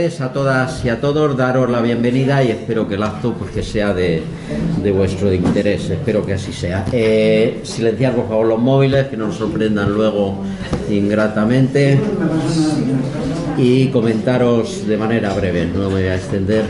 a todas y a todos, daros la bienvenida y espero que el acto pues, sea de, vuestro interés, espero que así sea. Eh, silenciar por favor los móviles, que no nos sorprendan luego ingratamente y comentaros de manera breve, no me voy a extender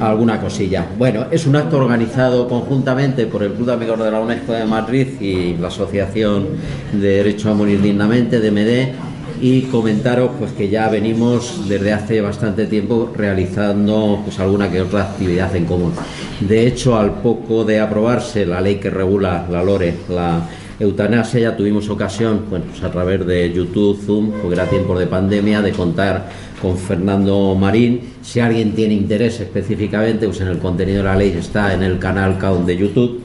alguna cosilla. Bueno, es un acto organizado conjuntamente por el Club de Amigos de la UNESCO de Madrid y la Asociación de Derecho a Morir Dignamente, DMD, y comentaros pues que ya venimos desde hace bastante tiempo realizando pues alguna que otra actividad en común. De hecho, al poco de aprobarse la ley que regula la LORE, la eutanasia, ya tuvimos ocasión, pues a través de YouTube, Zoom, porque era tiempo de pandemia, de contar con Fernando Marín. Si alguien tiene interés específicamente, pues en el contenido de la ley está en el canal Count de YouTube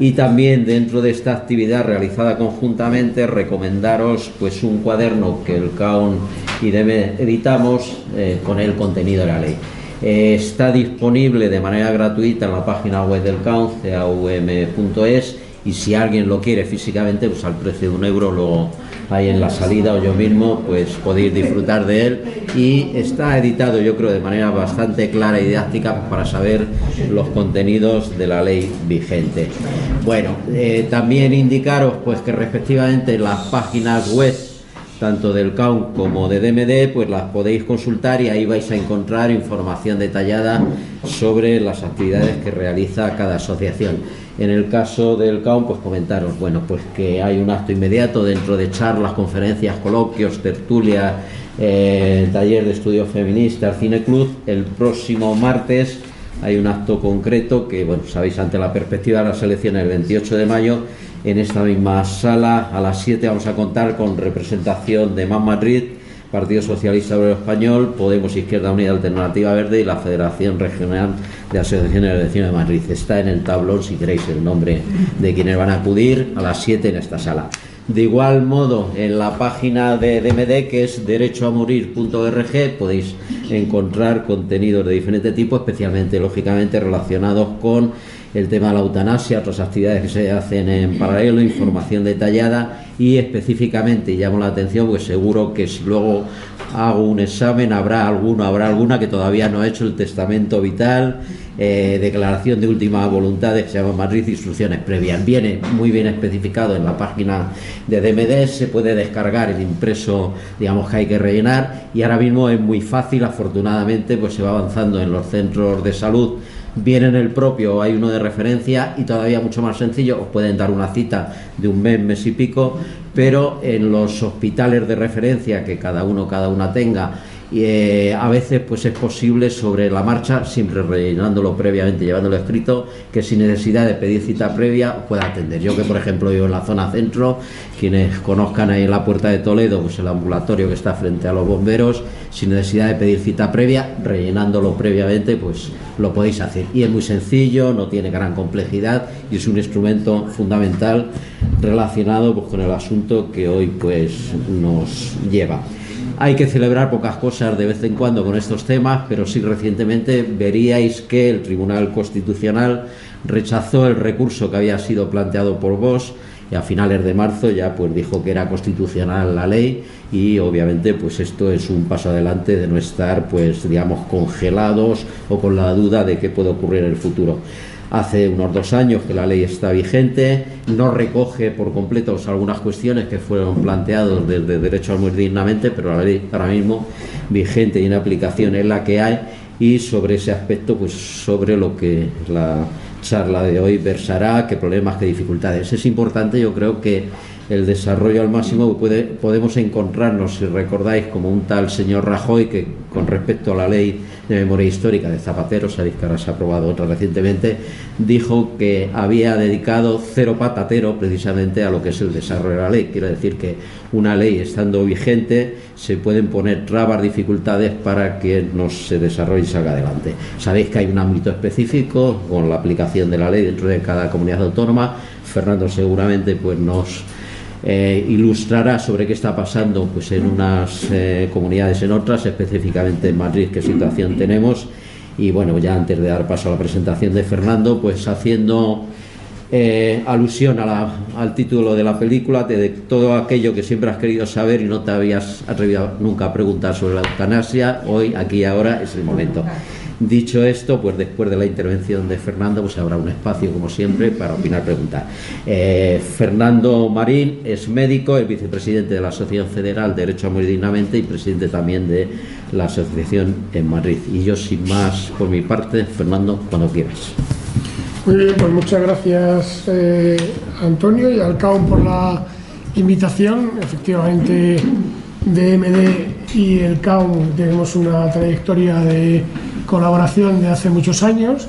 y también dentro de esta actividad realizada conjuntamente recomendaros pues un cuaderno que el CAUN y DEME editamos eh, con el contenido de la ley. Eh, está disponible de manera gratuita en la página web del CAUN, caum.es y si alguien lo quiere físicamente, pues al precio de un euro lo hay en la salida o yo mismo, pues podéis disfrutar de él y está editado yo creo de manera bastante clara y didáctica para saber los contenidos de la ley vigente. Bueno, eh, también indicaros pues que respectivamente las páginas web tanto del CAUN como de DMD, pues las podéis consultar y ahí vais a encontrar información detallada sobre las actividades que realiza cada asociación. En el caso del CAUN, pues comentaros, bueno, pues que hay un acto inmediato dentro de charlas, conferencias, coloquios, tertulia, eh, taller de estudio feminista, Cine Club, el próximo martes hay un acto concreto que, bueno, sabéis, ante la perspectiva de las elecciones el 28 de mayo, en esta misma sala a las 7 vamos a contar con representación de MAN Madrid, Partido Socialista Obrero Español, Podemos Izquierda Unida Alternativa Verde y la Federación Regional de Asociaciones de Vecinos de Madrid. Está en el tablón, si queréis, el nombre de quienes van a acudir a las 7 en esta sala. De igual modo, en la página de DMD, que es derechoamorir.org, podéis encontrar contenidos de diferente tipo, especialmente, lógicamente, relacionados con el tema de la eutanasia, otras actividades que se hacen en paralelo, información detallada y específicamente, llamo la atención, pues seguro que si luego hago un examen habrá alguno, habrá alguna que todavía no ha hecho el testamento vital, eh, declaración de última voluntad que se llama Madrid, instrucciones previas. Viene muy bien especificado en la página de DMD, se puede descargar el impreso, digamos que hay que rellenar y ahora mismo es muy fácil, afortunadamente, pues se va avanzando en los centros de salud viene en el propio, hay uno de referencia y todavía mucho más sencillo, os pueden dar una cita de un mes, mes y pico, pero en los hospitales de referencia que cada uno, cada una tenga, y eh, a veces pues es posible sobre la marcha, siempre rellenándolo previamente, llevándolo escrito, que sin necesidad de pedir cita previa pueda atender. Yo que por ejemplo vivo en la zona centro, quienes conozcan ahí en la puerta de Toledo, pues el ambulatorio que está frente a los bomberos, sin necesidad de pedir cita previa, rellenándolo previamente, pues lo podéis hacer. Y es muy sencillo, no tiene gran complejidad y es un instrumento fundamental relacionado pues, con el asunto que hoy pues nos lleva. Hay que celebrar pocas cosas de vez en cuando con estos temas, pero sí recientemente veríais que el Tribunal Constitucional rechazó el recurso que había sido planteado por vos y a finales de marzo ya pues dijo que era constitucional la ley y obviamente pues esto es un paso adelante de no estar pues digamos congelados o con la duda de qué puede ocurrir en el futuro hace unos dos años que la ley está vigente, no recoge por completo algunas cuestiones que fueron planteadas desde derecho a morir dignamente, pero la ley ahora mismo vigente y en aplicación es la que hay y sobre ese aspecto, pues sobre lo que la charla de hoy versará, qué problemas, qué dificultades. Es importante, yo creo que el desarrollo al máximo puede, podemos encontrarnos, si recordáis, como un tal señor Rajoy que con respecto a la ley de memoria histórica de Zapatero, sabéis que ahora se ha aprobado otra recientemente, dijo que había dedicado cero patatero precisamente a lo que es el desarrollo de la ley. Quiero decir que una ley estando vigente se pueden poner trabas, dificultades para que no se desarrolle y salga adelante. Sabéis que hay un ámbito específico con la aplicación de la ley dentro de cada comunidad autónoma. Fernando seguramente pues nos eh, ilustrará sobre qué está pasando pues en unas eh, comunidades en otras, específicamente en Madrid, qué situación tenemos. Y bueno, ya antes de dar paso a la presentación de Fernando, pues haciendo eh, alusión al título de la película, de, todo aquello que siempre has querido saber y no te habías atrevido nunca a preguntar sobre la eutanasia, hoy, aquí y ahora es el momento. Dicho esto, pues después de la intervención de Fernando, pues habrá un espacio, como siempre, para opinar, preguntar. Eh, Fernando Marín es médico, es vicepresidente de la Asociación Federal Derecho a Morir Dignamente y presidente también de la asociación en Madrid. Y yo, sin más, por mi parte, Fernando, cuando quieras. Muy bien, pues muchas gracias eh, Antonio y al CAUM por la invitación. Efectivamente, DMD y el CAUM tenemos una trayectoria de colaboración de hace muchos años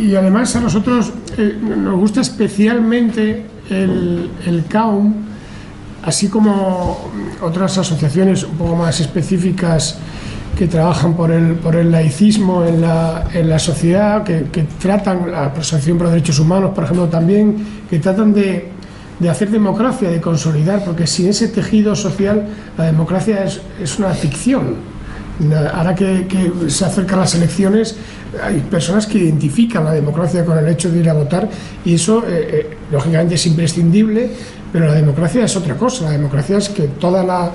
y además a nosotros eh, nos gusta especialmente el, el CAUM, así como otras asociaciones un poco más específicas que trabajan por el, por el laicismo en la, en la sociedad, que, que, tratan la protección por los derechos humanos, por ejemplo, también, que tratan de, de, hacer democracia, de consolidar, porque sin ese tejido social la democracia es, es una ficción. Ahora que, se acercan las elecciones, hay personas que identifican la democracia con el hecho de ir a votar y eso, eh, eh, lógicamente, es imprescindible, pero la democracia es otra cosa. La democracia es que toda la,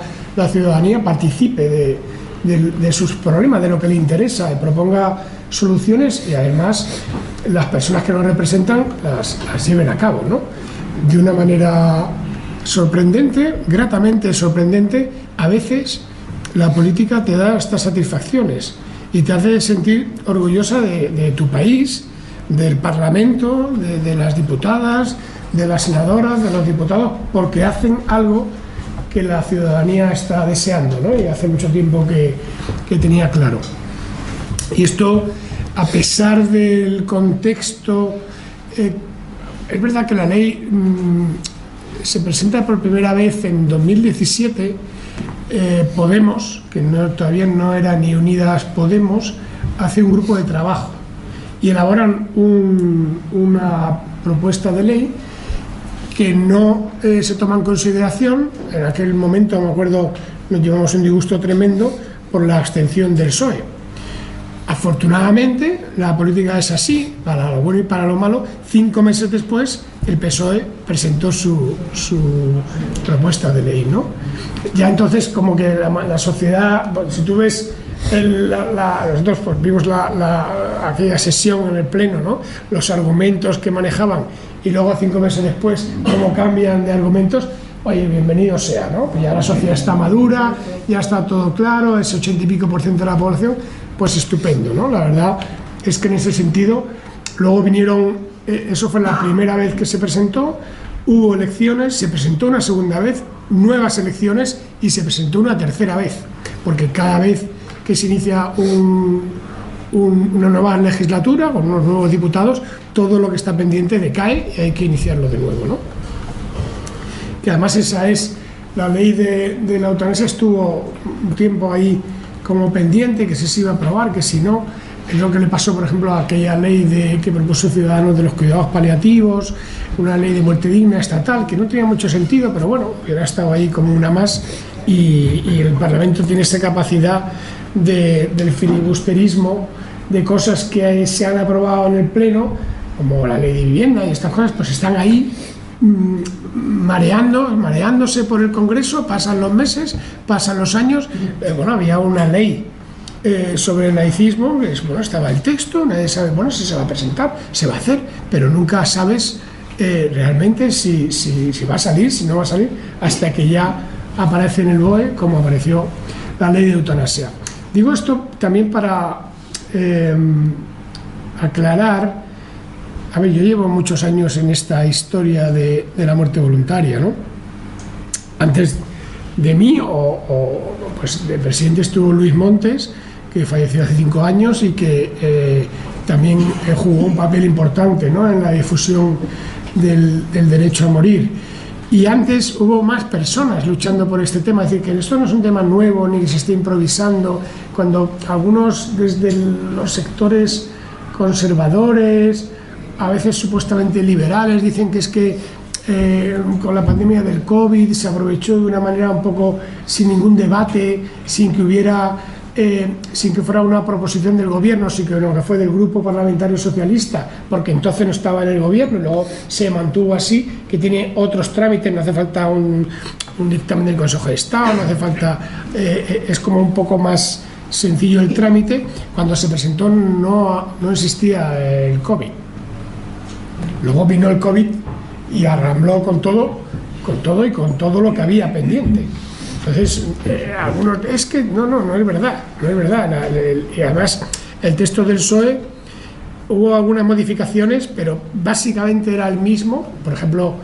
ciudadanía participe de, sus problemas, de lo que le interesa, proponga soluciones y además las personas que lo representan las, las lleven a cabo, ¿no? De una manera sorprendente, gratamente sorprendente, a veces la política te da estas satisfacciones y te hace sentir orgullosa de, tu país, del Parlamento, de, las diputadas, de las senadoras, de los diputados, porque hacen algo que la ciudadanía está deseando, ¿no? y hace mucho tiempo que, que tenía claro. Y esto, a pesar del contexto, eh, es verdad que la ley mmm, se presenta por primera vez en 2017, eh, Podemos, que no, todavía no era ni Unidas Podemos, hace un grupo de trabajo y elaboran un, una propuesta de ley que no eh, se toma en consideración. En aquel momento, me acuerdo, nos llevamos un disgusto tremendo por la abstención del PSOE. Afortunadamente, la política es así, para lo bueno y para lo malo. Cinco meses después, el PSOE presentó su, propuesta de ley. ¿no? Ya entonces, como que la, sociedad, si tú ves pues, vimos la, aquella sesión en el Pleno, ¿no? los argumentos que manejaban y luego cinco meses después cómo cambian de argumentos, oye, bienvenido sea, ¿no? Pues ya la sociedad está madura, ya está todo claro, ese ochenta y pico por ciento de la población, pues estupendo, ¿no? La verdad es que en ese sentido, luego vinieron, eso fue la primera vez que se presentó, hubo elecciones, se presentó una segunda vez, nuevas elecciones y se presentó una tercera vez, porque cada vez que se inicia un, un, una nueva legislatura con unos nuevos diputados, todo lo que está pendiente decae y hay que iniciarlo de nuevo. ¿no? Que además esa es la ley de, de la eutanasia, estuvo un tiempo ahí como pendiente, que si se iba a aprobar, que si no, es lo que le pasó, por ejemplo, a aquella ley de, que propuso Ciudadanos de los cuidados paliativos, una ley de muerte digna estatal, que no tenía mucho sentido, pero bueno, hubiera estado ahí como una más y, el Parlamento tiene esa capacidad de, del filibusterismo, de cosas que se han aprobado en el Pleno, como la ley de vivienda y estas cosas, pues están ahí mmm, mareando, mareándose por el Congreso, pasan los meses, pasan los años. Bueno, había una ley eh, sobre el laicismo, es, bueno, estaba el texto, nadie sabe, bueno, si se va a presentar, se va a hacer, pero nunca sabes eh, realmente si, si, va a salir, si no va a salir, hasta que ya aparece en el BOE, como apareció la ley de eutanasia. Digo esto también para eh, aclarar, a ver, yo llevo muchos años en esta historia de, de la muerte voluntaria, ¿no? Antes de mí, o, o, pues de presidente estuvo Luis Montes, que falleció hace cinco años y que eh, también jugó un papel importante ¿no? en la difusión del, del derecho a morir. Y antes hubo más personas luchando por este tema, es decir, que esto no es un tema nuevo ni que se esté improvisando, cuando algunos desde los sectores conservadores, a veces supuestamente liberales, dicen que es que eh, con la pandemia del COVID se aprovechó de una manera un poco sin ningún debate, sin que hubiera eh, sin que fuera una proposición del gobierno, sino que fue del grupo parlamentario socialista, porque entonces no estaba en el gobierno y luego se mantuvo así, que tiene otros trámites, no hace falta un, dictamen del Consejo de Estado, no hace falta, eh, eh, es como un poco más sencillo el trámite. Cuando se presentó no, no existía el COVID. Luego vino el COVID y arrambló con todo, con todo y con todo lo que había pendiente. Entonces, eh, algunos, es que no, no, no es verdad, no es verdad. y además, el texto del PSOE hubo algunas modificaciones, pero básicamente era el mismo. Por ejemplo,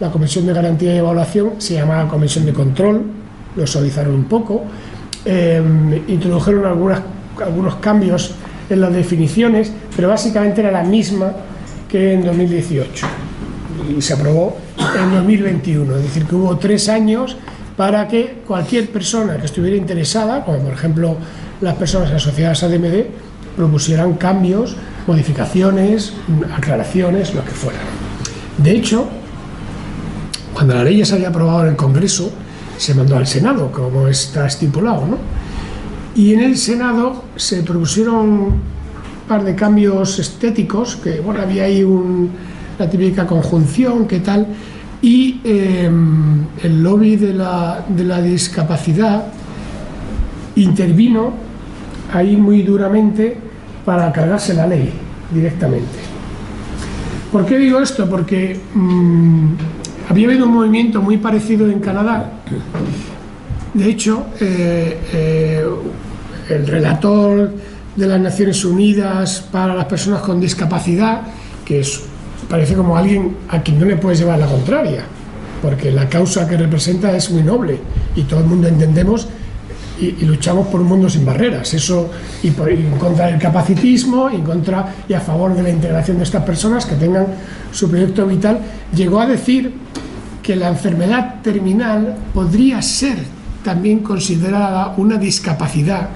la Comisión de Garantía y Evaluación se llamaba Comisión de Control, lo suavizaron un poco, em, introdujeron algunas, algunos cambios en las definiciones, pero básicamente era la misma que en 2018 y se aprobó en 2021, es decir, que hubo tres años para que cualquier persona que estuviera interesada, como por ejemplo las personas asociadas a DMD, propusieran cambios, modificaciones, aclaraciones, lo que fuera. De hecho, cuando la ley se había aprobado en el Congreso, se mandó al Senado, como está estipulado, ¿no? Y en el Senado se propusieron un par de cambios estéticos, que bueno, había ahí un, la típica conjunción, qué tal, y em, el lobby de la, de la discapacidad intervino ahí muy duramente para cargarse la ley directamente. ¿Por qué digo esto? Porque mm, había habido un movimiento muy parecido en Canadá. De hecho, eh, eh, el relator de las Naciones Unidas para las personas con discapacidad, que es parece como alguien a quien no le puedes llevar la contraria, porque la causa que representa es muy noble y todo el mundo entendemos y, luchamos por un mundo sin barreras, eso y, en contra del capacitismo, y en contra y a favor de la integración de estas personas que tengan su proyecto vital, llegó a decir que la enfermedad terminal podría ser también considerada una discapacidad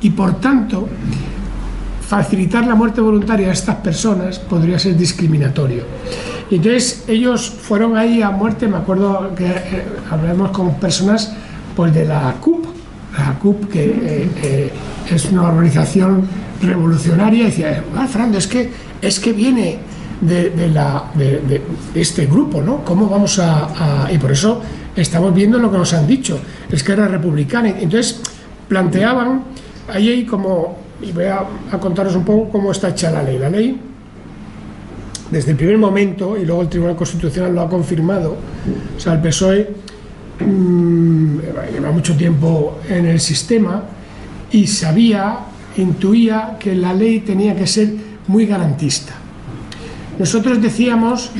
y por tanto facilitar la muerte voluntaria a estas personas podría ser discriminatorio. Y entonces ellos fueron ahí a muerte, me acuerdo que eh, hablamos con personas pues, de la CUP, la CUP que eh, eh, es una organización revolucionaria, y decía, ah, Fernando, es que, es que viene de, la, de, este grupo, ¿no? ¿Cómo vamos a, Y por eso estamos viendo lo que nos han dicho, es que era republicana. Entonces planteaban, ahí hay como y voy a, contaros un poco cómo está hecha la ley. La ley, desde el primer momento, y luego el Tribunal Constitucional lo ha confirmado, o sea, el PSOE mm, lleva mucho tiempo en el sistema y sabía, intuía que la ley tenía que ser muy garantista. Nosotros decíamos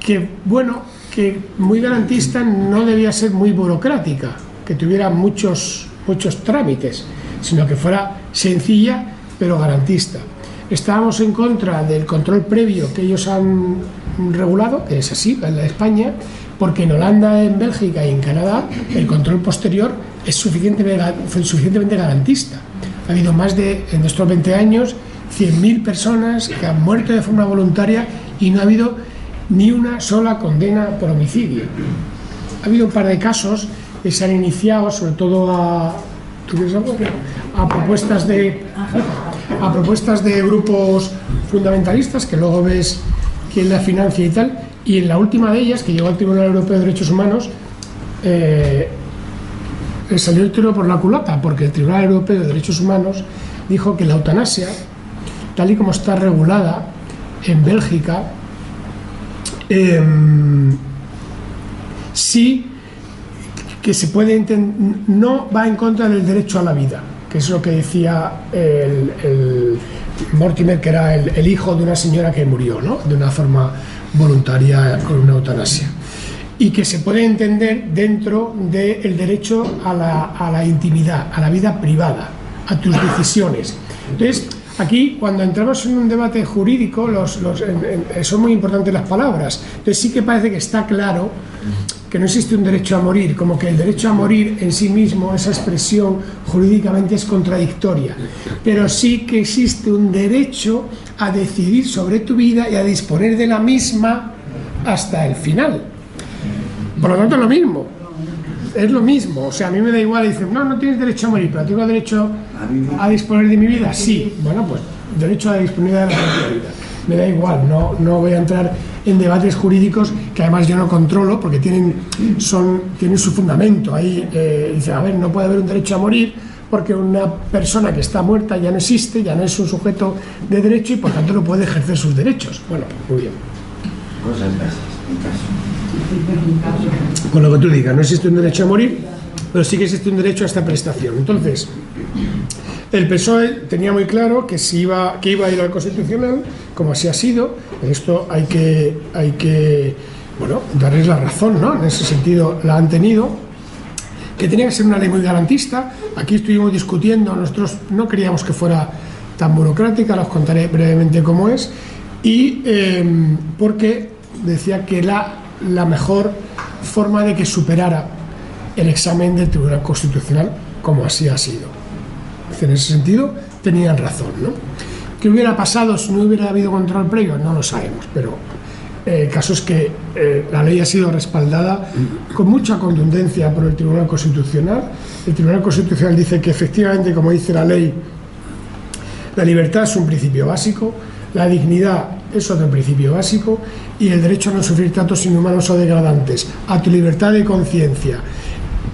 que, bueno, que muy garantista no debía ser muy burocrática, que tuviera muchos, muchos trámites sino que fuera sencilla pero garantista. Estábamos en contra del control previo que ellos han regulado, que es así, en la España, porque en Holanda, en Bélgica y en Canadá el control posterior es suficientemente, garantista. Ha habido más de, en estos 20 años, 100.000 personas que han muerto de forma voluntaria y no ha habido ni una sola condena por homicidio. Ha habido un par de casos que se han iniciado, sobre todo a, a propuestas de a propuestas de grupos fundamentalistas que luego ves quién la financia y tal y en la última de ellas que llegó al Tribunal Europeo de Derechos Humanos eh, salió el tiro por la culata porque el Tribunal Europeo de Derechos Humanos dijo que la eutanasia tal y como está regulada en Bélgica em, sí que se puede no va en contra del derecho a la vida, que es lo que decía el, Mortimer, que era el, hijo de una señora que murió, ¿no? de una forma voluntaria con una eutanasia. Y que se puede entender dentro del derecho a la, a la intimidad, a la vida privada, a tus decisiones. Entonces, Aquí, cuando entramos en un debate jurídico, los, son muy importantes las palabras. Entonces sí que parece que está claro que no existe un derecho a morir, como que el derecho a morir en sí mismo, esa expresión jurídicamente es contradictoria, pero sí que existe un derecho a decidir sobre tu vida y a disponer de la misma hasta el final. Por lo tanto, lo mismo. es lo mismo. O sea, a mí me da igual. Dicen, no, no tienes derecho a morir, pero tengo derecho a disponer de mi vida. Sí, bueno, pues derecho a disponer de la propia vida. Me da igual, no, no voy a entrar en debates jurídicos que además yo no controlo porque tienen, son, tienen su fundamento. Ahí eh, dice, a ver, no puede haber un derecho a morir porque una persona que está muerta ya no existe, ya no es un sujeto de derecho y por tanto no puede ejercer sus derechos. Bueno, muy bien. Con lo que tú digas, no existe un derecho a morir, pero sí que existe un derecho a esta prestación. Entonces, el PSOE tenía muy claro que, si iba, que iba a ir al Constitucional, como así ha sido, en esto hay que, bueno, darles la razón, ¿no? En ese sentido la han tenido, que tenía que ser una ley muy garantista. Aquí estuvimos discutiendo, nosotros no queríamos que fuera tan burocrática, los contaré brevemente cómo es, y em, porque decía que la, la mejor forma de que superara el examen del Tribunal Constitucional, como así ha sido. En ese sentido, tenían razón. ¿no? ¿Qué hubiera pasado si no hubiera habido control previo? No lo sabemos, pero eh, el caso es que eh, la ley ha sido respaldada con mucha contundencia por el Tribunal Constitucional. El Tribunal Constitucional dice que efectivamente, como dice la ley, la libertad es un principio básico, la dignidad es otro principio básico y el derecho a no sufrir tratos inhumanos o degradantes, a tu libertad de conciencia,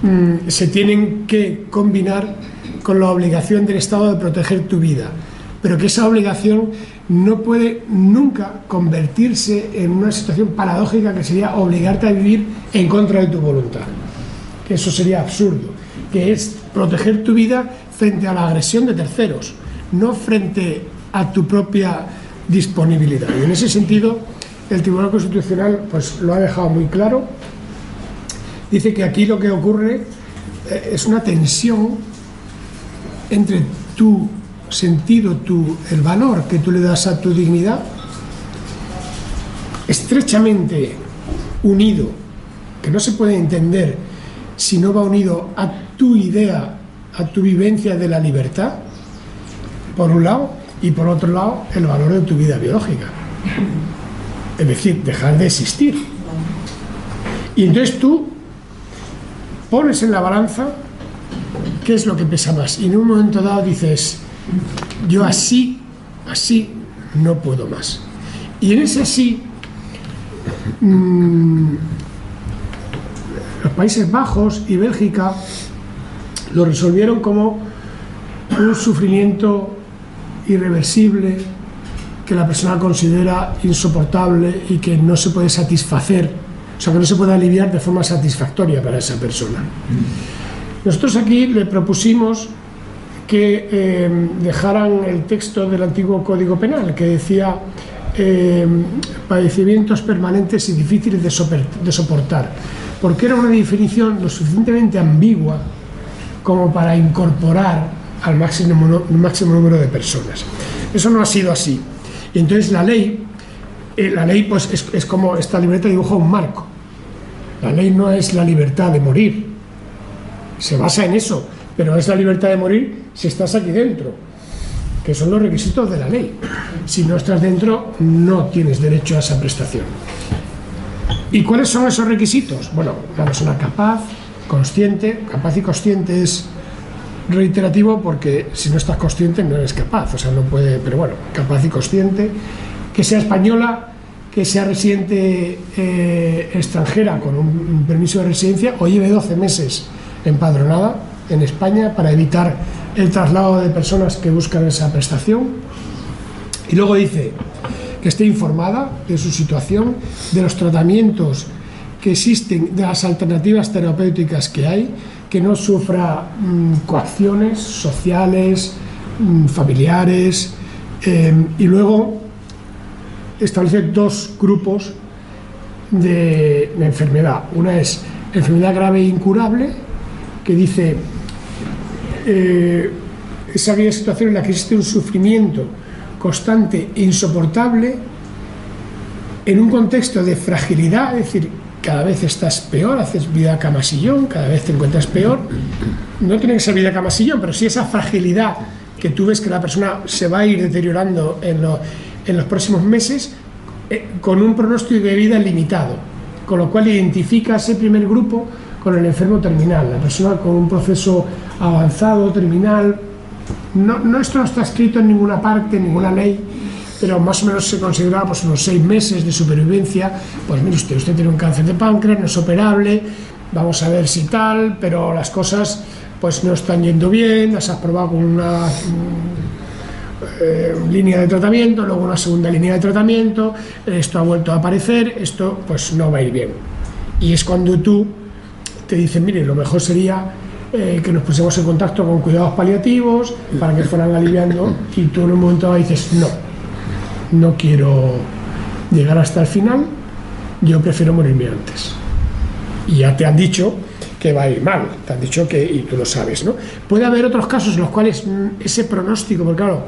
mm, se tienen que combinar con la obligación del Estado de proteger tu vida, pero que esa obligación no puede nunca convertirse en una situación paradójica que sería obligarte a vivir en contra de tu voluntad. Que eso sería absurdo, que es proteger tu vida frente a la agresión de terceros, no frente a tu propia disponibilidad. Y en ese sentido, el Tribunal Constitucional pues, lo ha dejado muy claro. Dice que aquí lo que ocurre eh, es una tensión entre tu sentido, tu, el valor que tú le das a tu dignidad, estrechamente unido, que no se puede entender si no va unido a tu idea, a tu vivencia de la libertad, por un lado, y por otro lado, el valor de tu vida biológica. Es decir, dejar de existir. Y entonces tú pones en la balanza qué es lo que pesa más. Y en un momento dado dices, yo así, así no puedo más. Y en ese así, mmm, los Países Bajos y Bélgica lo resolvieron como un sufrimiento irreversible que la persona considera insoportable y que no se puede satisfacer, o sea, que no se puede aliviar de forma satisfactoria para esa persona. Nosotros aquí le propusimos que eh, dejaran el texto del antiguo Código Penal, que decía eh, padecimientos permanentes y difíciles de, soportar, porque era una definición lo suficientemente ambigua como para incorporar al máximo, máximo número de personas. Eso no ha sido así. Y entonces la ley, eh, la ley pues es, es como esta libreta dibuja un marco. La ley no es la libertad de morir, se basa en eso, pero es la libertad de morir si estás aquí dentro, que son los requisitos de la ley. Si no estás dentro, no tienes derecho a esa prestación. ¿Y cuáles son esos requisitos? Bueno, una persona capaz, consciente, capaz y consciente es reiterativo porque si no estás consciente no eres capaz, o sea, no puede, pero bueno, capaz y consciente, que sea española, que sea residente eh, extranjera con un, permiso de residencia o lleve 12 meses empadronada en España para evitar el traslado de personas que buscan esa prestación. Y luego dice que esté informada de su situación, de los tratamientos que existen, de las alternativas terapéuticas que hay, que no sufra mm, coacciones sociales, mm, familiares, eh, y luego establece dos grupos de, enfermedad. Una es enfermedad grave e incurable, que dice eh, es aquella situación en la que existe un sufrimiento constante e insoportable en un contexto de fragilidad, es decir, cada vez estás peor, haces vida camasillón, cada vez te encuentras peor. No tiene que ser vida camasillón, pero sí esa fragilidad que tú ves que la persona se va a ir deteriorando en, en los próximos meses eh, con un pronóstico de vida limitado. Con lo cual identifica ese primer grupo con el enfermo terminal, la persona con un proceso avanzado, terminal. No, no esto no está escrito en ninguna parte, en ninguna ley, pero más o menos se considera pues, unos seis meses de supervivencia. Pues mire usted, usted tiene un cáncer de páncreas, no es operable, vamos a ver si tal, pero las cosas pues no están yendo bien, las has probado con una eh, línea de tratamiento, luego una segunda línea de tratamiento, esto ha vuelto a aparecer, esto pues no va a ir bien. Y es cuando tú te dicen, mire, lo mejor sería eh, que nos pusiéramos en contacto con cuidados paliativos para que fueran aliviando y tú en un momento dices, no, no quiero llegar hasta el final, yo prefiero morirme antes. Y ya te han dicho que va a ir mal, te han dicho que, y tú lo sabes, ¿no? Puede haber otros casos en los cuales mm, ese pronóstico, porque claro,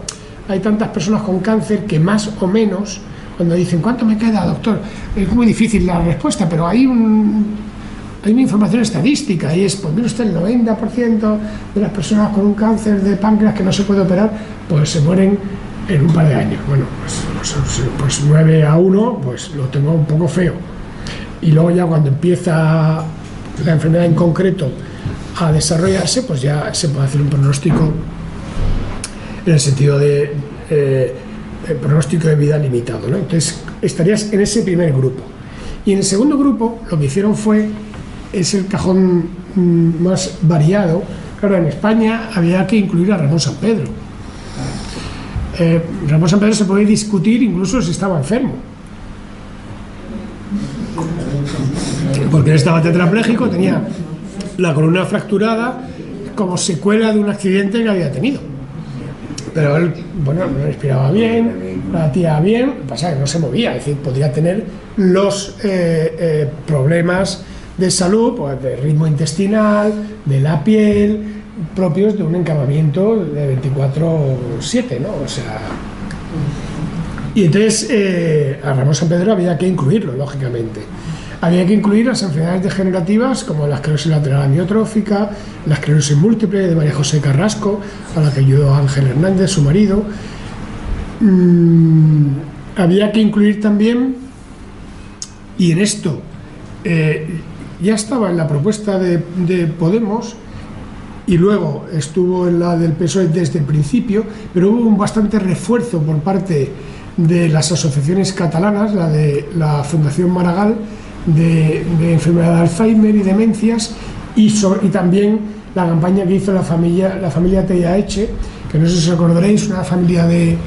hay tantas personas con cáncer que más o menos, cuando dicen, ¿cuánto me queda, doctor? Es muy difícil la respuesta, pero hay un, hay una información estadística y es, pues mire usted, el 90% de las personas con un cáncer de páncreas que no se puede operar, pues se mueren en un par de años. Bueno, pues, pues, 9 pues a 1, pues lo tengo un poco feo. Y luego ya cuando empieza la enfermedad en concreto a desarrollarse, pues ya se puede hacer un pronóstico en el sentido de eh, pronóstico de vida limitado. Entonces estarías en ese primer grupo. Y en el segundo grupo lo que hicieron fue, es el cajón mm, más variado. Claro, en España había que incluir a Ramón San Pedro. Eh, Ramón San Pedro se puede discutir incluso si estaba enfermo. Porque él estaba tetrapléjico, tenía la columna fracturada como secuela de un accidente que había tenido pero él, bueno, no respiraba bien, latía bien, pasa que no se movía, es decir, podría tener los eh, eh, problemas de salud, pues, de ritmo intestinal, de la piel, propios de un encamamiento de 24-7, ¿no? O sea. Y entonces eh, a Ramón San Pedro había que incluirlo, lógicamente. Había que incluir las enfermedades degenerativas como la esclerosis lateral amiotrófica, la esclerosis múltiple de María José Carrasco, a la que ayudó Ángel Hernández, su marido. Mm, había que incluir también, y en esto eh, ya estaba en la propuesta de, de, Podemos, y luego estuvo en la del PSOE desde el principio, pero hubo un bastante refuerzo por parte de las asociaciones catalanas, la de la Fundación Maragall, de, enfermedad de Alzheimer y demencias y, y, también la campaña que hizo la familia, la familia Eche, que no sé si os acordaréis, una familia de,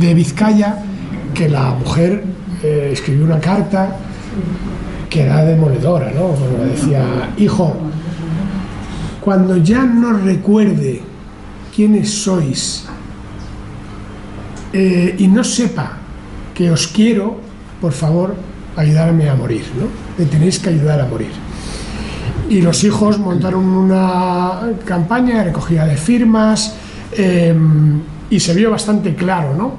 de Vizcaya, que la mujer eh, escribió una carta que demoledora, ¿no? decía, hijo, cuando ya no recuerde quiénes sois eh, y no sepa que os quiero, por favor, ayudarme a morir, ¿no? Me tenéis que ayudar a morir. Y los hijos montaron una campaña de recogida de firmas em, y se vio bastante claro, ¿no?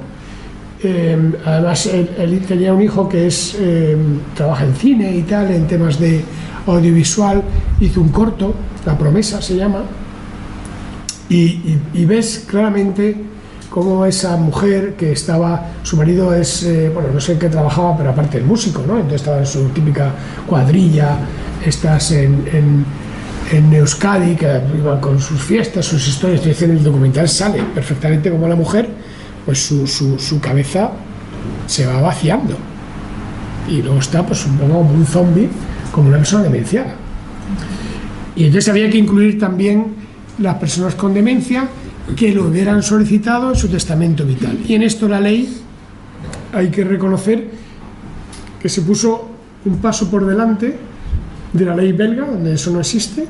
Em, además, él, tenía un hijo que es, em, trabaja en cine y tal, en temas de audiovisual, hizo un corto, La promesa se llama, y ves claramente cómo esa mujer que estaba, su marido es, eh, bueno, no sé en qué trabajaba, pero aparte el músico, ¿no? Entonces estaba en su típica cuadrilla, estás en, en, en Euskadi, con sus fiestas, sus historias, y en el documental sale perfectamente como la mujer, pues su, su, cabeza se va vaciando. Y luego está, pues, un poco como un zombie, como una persona demenciada. Y entonces había que incluir también las personas con demencia que lo hubieran solicitado en su testamento vital. Y en esto la ley hay que reconocer que se puso un paso por delante de la ley belga, donde eso no existe,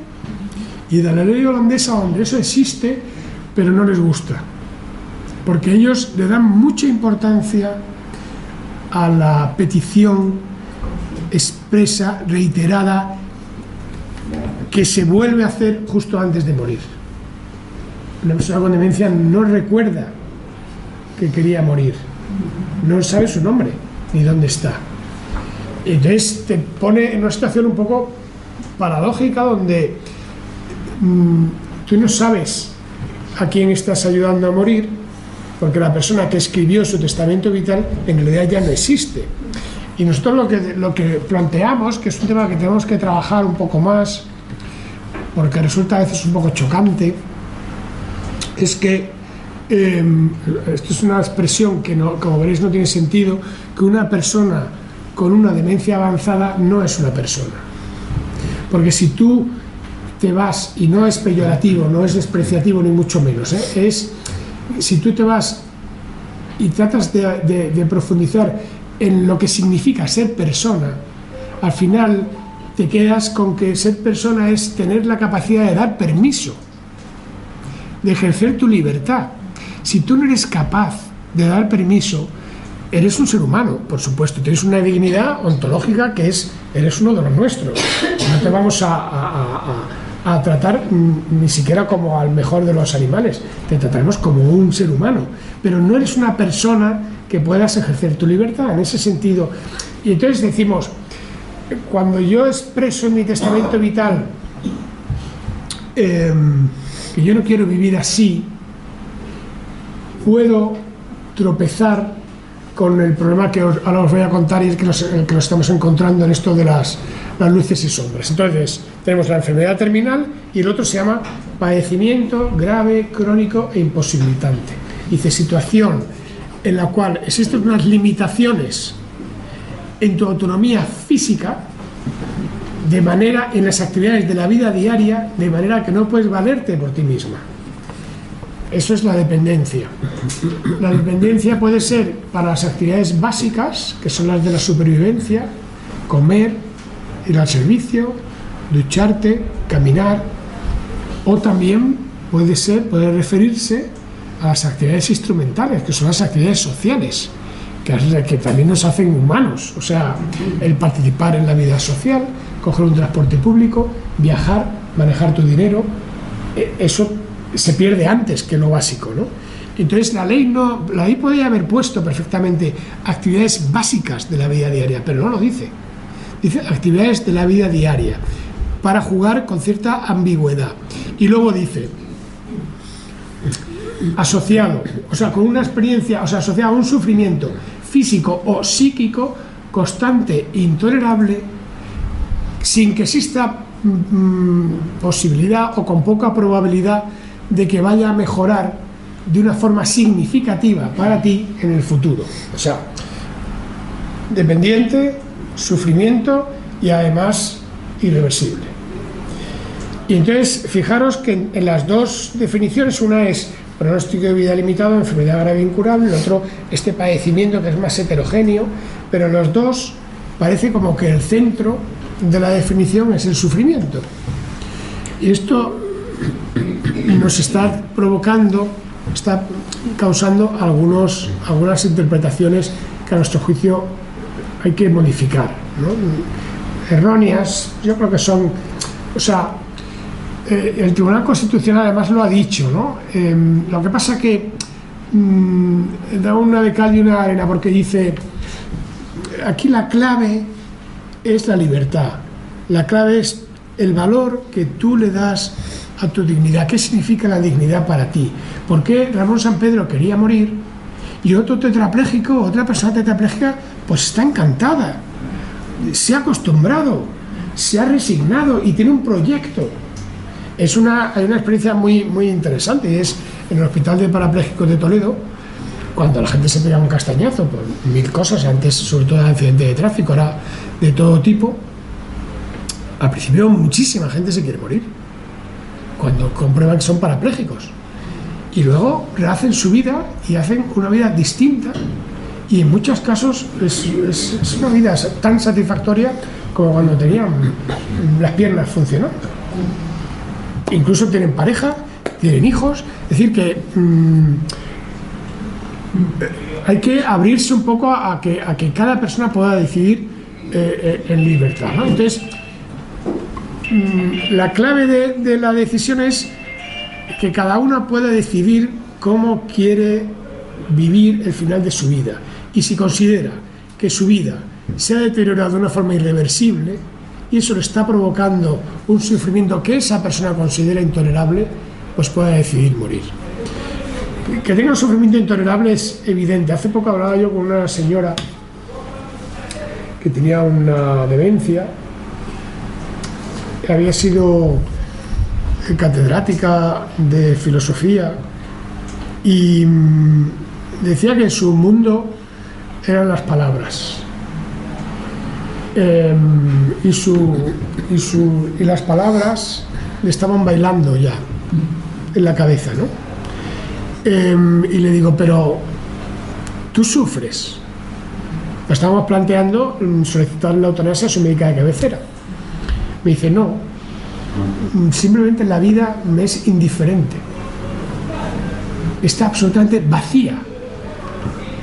y de la ley holandesa, donde eso existe, pero no les gusta. Porque ellos le dan mucha importancia a la petición expresa, reiterada, que se vuelve a hacer justo antes de morir una persona con demencia no recuerda que quería morir, no sabe su nombre ni dónde está. Entonces te pone en una situación un poco paradójica donde mm, tú no sabes a quién estás ayudando a morir, porque la persona que escribió su testamento vital en realidad ya no existe. Y nosotros lo que, lo que planteamos, que es un tema que tenemos que trabajar un poco más, porque resulta a veces un poco chocante, es que em, esto es una expresión que no, como veréis no tiene sentido, que una persona con una demencia avanzada no es una persona. Porque si tú te vas, y no es peyorativo, no es despreciativo ni mucho menos, ¿eh? es si tú te vas y tratas de profundizar en lo que significa ser persona, al final te quedas con que ser persona es tener la capacidad de dar permiso, de ejercer tu libertad. Si tú no eres capaz de dar permiso, eres un ser humano, por supuesto, tienes una dignidad ontológica que es, eres uno de los nuestros. No te vamos a, tratar ni siquiera como al mejor de los animales, te trataremos como un ser humano, pero no eres una persona que puedas ejercer tu libertad en ese sentido. Y entonces decimos, cuando yo expreso en mi testamento vital em, que yo no quiero vivir así, puedo tropezar con el problema que ahora os voy a contar y es que nos, que nos estamos encontrando en esto de las, las luces y sombras. Entonces, tenemos la enfermedad terminal y el otro se llama padecimiento grave, crónico e imposibilitante. Dice situación en la cual existen unas limitaciones en tu autonomía física, de manera en las actividades de la vida diaria, de manera que no puedes valerte por ti misma. Eso es la dependencia. La dependencia puede ser para las actividades básicas, que son las de la supervivencia, comer, ir al servicio, ducharte, caminar, o también puede ser, puede referirse a las actividades instrumentales, que son las actividades sociales, que, también nos hacen humanos. O sea, el participar en la vida social, coger un transporte público, viajar, manejar tu dinero, e, eso se pierde antes que lo básico, ¿no? Entonces la ley no, la ley podría haber puesto perfectamente actividades básicas de la vida diaria, pero no lo dice. Dice actividades de la vida diaria para jugar con cierta ambigüedad. Y luego dice asociado, o sea, con una experiencia, o sea, asociado a un sufrimiento físico o psíquico constante e intolerable sin que exista mm, posibilidad o con poca probabilidad de que vaya a mejorar de una forma significativa para ti en el futuro. O sea, dependiente, sufrimiento y además irreversible. Y entonces, fijaros que en las dos definiciones, una es pronóstico de vida limitado, enfermedad grave incurable, el otro este padecimiento que es más heterogéneo, pero los dos parece como que el centro de la definición es el sufrimiento. Y esto nos está provocando, está causando algunos, algunas interpretaciones que a nuestro juicio hay que modificar. Erróneas, yo creo que son, o sea, eh, el Tribunal Constitucional además lo ha dicho, ¿no? Em, lo que pasa que mm, da una de cal y una arena porque dice, aquí la clave es la libertad, la clave es el valor que tú le das a tu dignidad. ¿Qué significa la dignidad para ti? ¿Por qué Ramón San Pedro quería morir y otro tetrapléjico, otra persona tetrapléjica, pues está encantada, se ha acostumbrado, se ha resignado y tiene un proyecto? Es una, hay una experiencia muy, muy interesante y es en el Hospital de Parapléjicos de Toledo, cuando la gente se pega un castañazo por mil cosas, antes sobre todo de accidente de tráfico, era de todo tipo, al principio muchísima gente se quiere morir cuando comprueban que son parapléjicos. Y luego rehacen su vida y hacen una vida distinta. Y en muchos casos es, una vida tan satisfactoria como cuando tenían las piernas funcionando incluso tienen pareja, tienen hijos, es decir, que mm, hay que abrirse un poco a que, a que cada persona pueda decidir eh, eh, en libertad. Entonces, mm, la clave de la decisión es que cada uno pueda decidir cómo quiere vivir el final de su vida. Y si considera que su vida se ha deteriorado de una forma irreversible, y eso le está provocando un sufrimiento que esa persona considera intolerable, pues puede decidir morir. Que tenga un sufrimiento intolerable es evidente. Hace poco hablaba yo con una señora que tenía una demencia, que había sido catedrática de filosofía y mm, decía que su mundo eran las palabras. Em, y, las palabras le estaban bailando ya en la cabeza, ¿no? Em, y le digo, pero tú sufres. Estábamos planteando mm, solicitar la eutanasia a su médica de cabecera. Me dice, no, simplemente la vida me es indiferente. Está absolutamente vacía.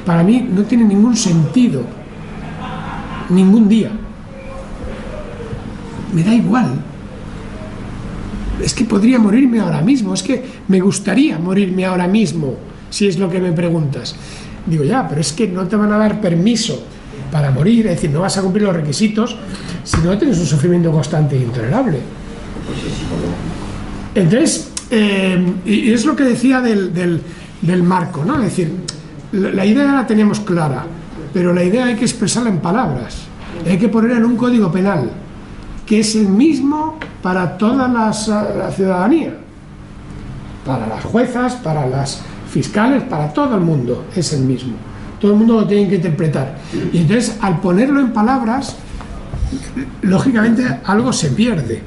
Para mí no tiene ningún sentido. Ningún día. Me da igual. Es que podría morirme ahora mismo. Es que me gustaría morirme ahora mismo, si es lo que me preguntas. Digo, ya, pero es que no te van a dar permiso para morir, es decir, no vas a cumplir los requisitos si no tienes un sufrimiento constante e intolerable. Entonces, eh, y es lo que decía del, del, marco, ¿no? Es decir, la, idea la tenemos clara, pero la idea hay que expresarla en palabras, hay que ponerla en un código penal, que es el mismo para toda la ciudadanía, para las juezas, para las fiscales, para todo el mundo, es el mismo. Todo el mundo lo tiene que interpretar. Y entonces, al ponerlo en palabras, lógicamente algo se pierde.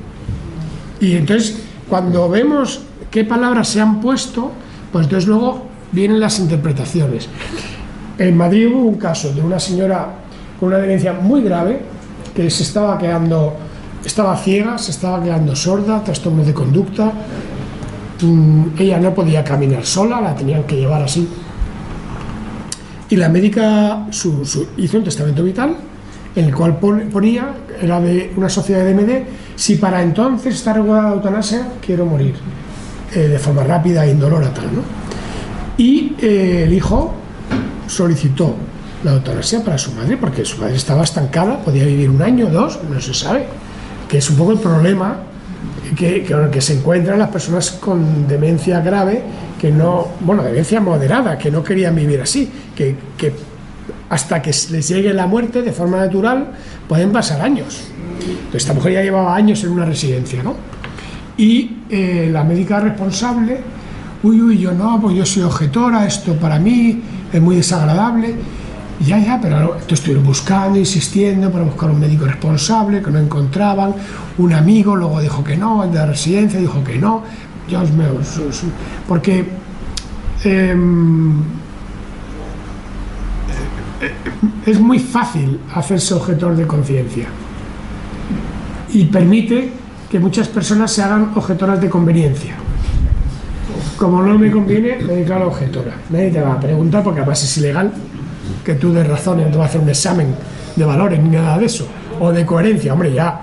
Y entonces, cuando vemos qué palabras se han puesto, pues entonces luego vienen las interpretaciones. En Madrid hubo un caso de una señora con una demencia muy grave que se estaba quedando, estaba ciega, se estaba quedando sorda, trastornos de conducta. Mm, ella no podía caminar sola, la tenían que llevar así. Y la médica hizo un testamento vital en el cual ponía, era de una sociedad de MD, si para entonces está regulada la eutanasia, quiero morir eh, de forma rápida e indolora tal, ¿no? Y eh, el hijo solicitó la eutanasia para su madre, porque su madre estaba estancada, podía vivir un año, dos, no se sabe, que es un poco el problema que, que, se encuentran las personas con demencia grave, que no, bueno, demencia moderada, que no querían vivir así, que, que hasta que les llegue la muerte de forma natural pueden pasar años. Esta mujer ya llevaba años en una residencia, ¿no? Y eh, la médica responsable, uy, uy, yo no, pues yo soy objetora, esto para mí es muy desagradable. Ya, ya, pero estuvieron buscando, insistiendo para buscar un médico responsable, que no encontraban. Un amigo luego dijo que no, el de la residencia dijo que no. Dios mío, porque em, es muy fácil hacerse objetor de conciencia y permite que muchas personas se hagan objetoras de conveniencia. Como no me conviene, me declaro objetora. Nadie te va a preguntar porque además es ilegal que tú de razones no vas a hacer un examen de valores ni nada de eso. O de coherencia, hombre, ya.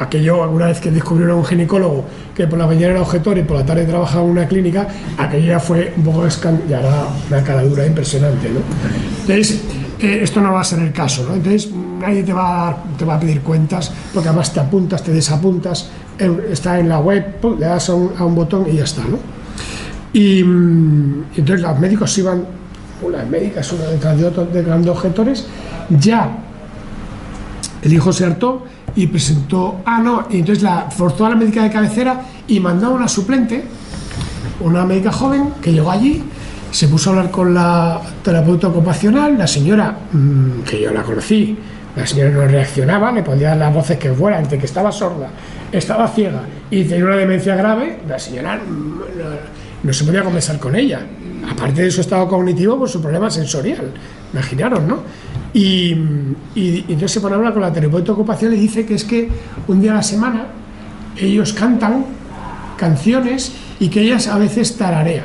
Aquello, alguna vez que descubrieron un ginecólogo que por la mañana era objetor y por la tarde trabajaba en una clínica, aquello ya fue un poco ya era una caradura impresionante, ¿no? Entonces, eh, esto no va a ser el caso, ¿no? Entonces, nadie te va, a te va a pedir cuentas, porque además te apuntas, te desapuntas, está en la web, le das a un, botón y ya está, ¿no? Y, mm, entonces los médicos iban, una médica es una detrás de otro, de grandes objetores, ya el hijo se hartó y presentó, ah, no, y entonces la forzó a la médica de cabecera y mandó a una suplente, una médica joven que llegó allí, se puso a hablar con la terapeuta ocupacional, la señora, mm, que yo la conocí, la señora no reaccionaba, le podía dar las voces que fuera, entre que estaba sorda, estaba ciega y tenía una demencia grave, la señora no, se podía conversar con ella. Aparte de su estado cognitivo, por su problema sensorial, imaginaron, ¿no? Y, entonces se pone a hablar con la terapeuta ocupacional y dice que es que un día a la semana ellos cantan canciones y que ellas a veces tararea.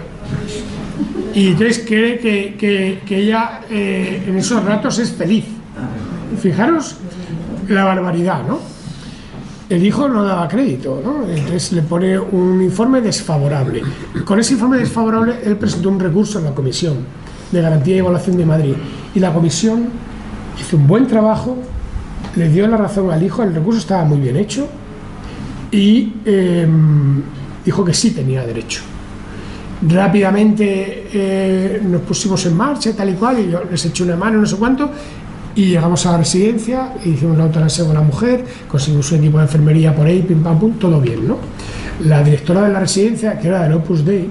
Y entonces cree que, ella eh, en esos ratos es feliz. Fijaros la barbaridad, ¿no? El hijo no daba crédito, ¿no? Entonces le pone un informe desfavorable. Con ese informe desfavorable él presentó un recurso en la Comisión de Garantía y Evaluación de Madrid. Y la Comisión hizo un buen trabajo, le dio la razón al hijo, el recurso estaba muy bien hecho y em, dijo que sí tenía derecho. Rápidamente eh, nos pusimos en marcha, tal y cual, y yo les eché una mano, no sé cuánto, y llegamos a la residencia, hicimos la eutanasia con la mujer, conseguimos un equipo de enfermería por ahí, pim pam pum, todo bien, ¿no? la directora de la residencia, que era del Opus Dei,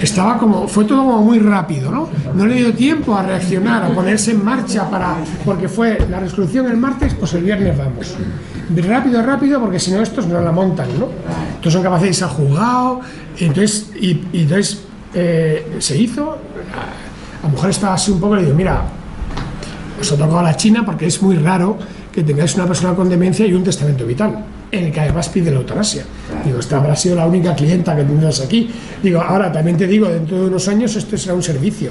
estaba como, fue todo como muy rápido, ¿no? No le dio tiempo a reaccionar, a ponerse en marcha para, porque fue la resolución el martes, pues el viernes vamos. Rápido, rápido, porque si no estos no la montan, ¿no? Entonces son capaces de irse al juzgado, entonces, y, entonces eh, se hizo, la, mujer estaba así un poco y le digo, mira, os ha tocado la China porque es muy raro que tengáis una persona con demencia y un testamento vital en el que además pide la eutanasia. Digo, esta habrá sido la única clienta que tendrás aquí. Digo, ahora también te digo, dentro de unos años esto será un servicio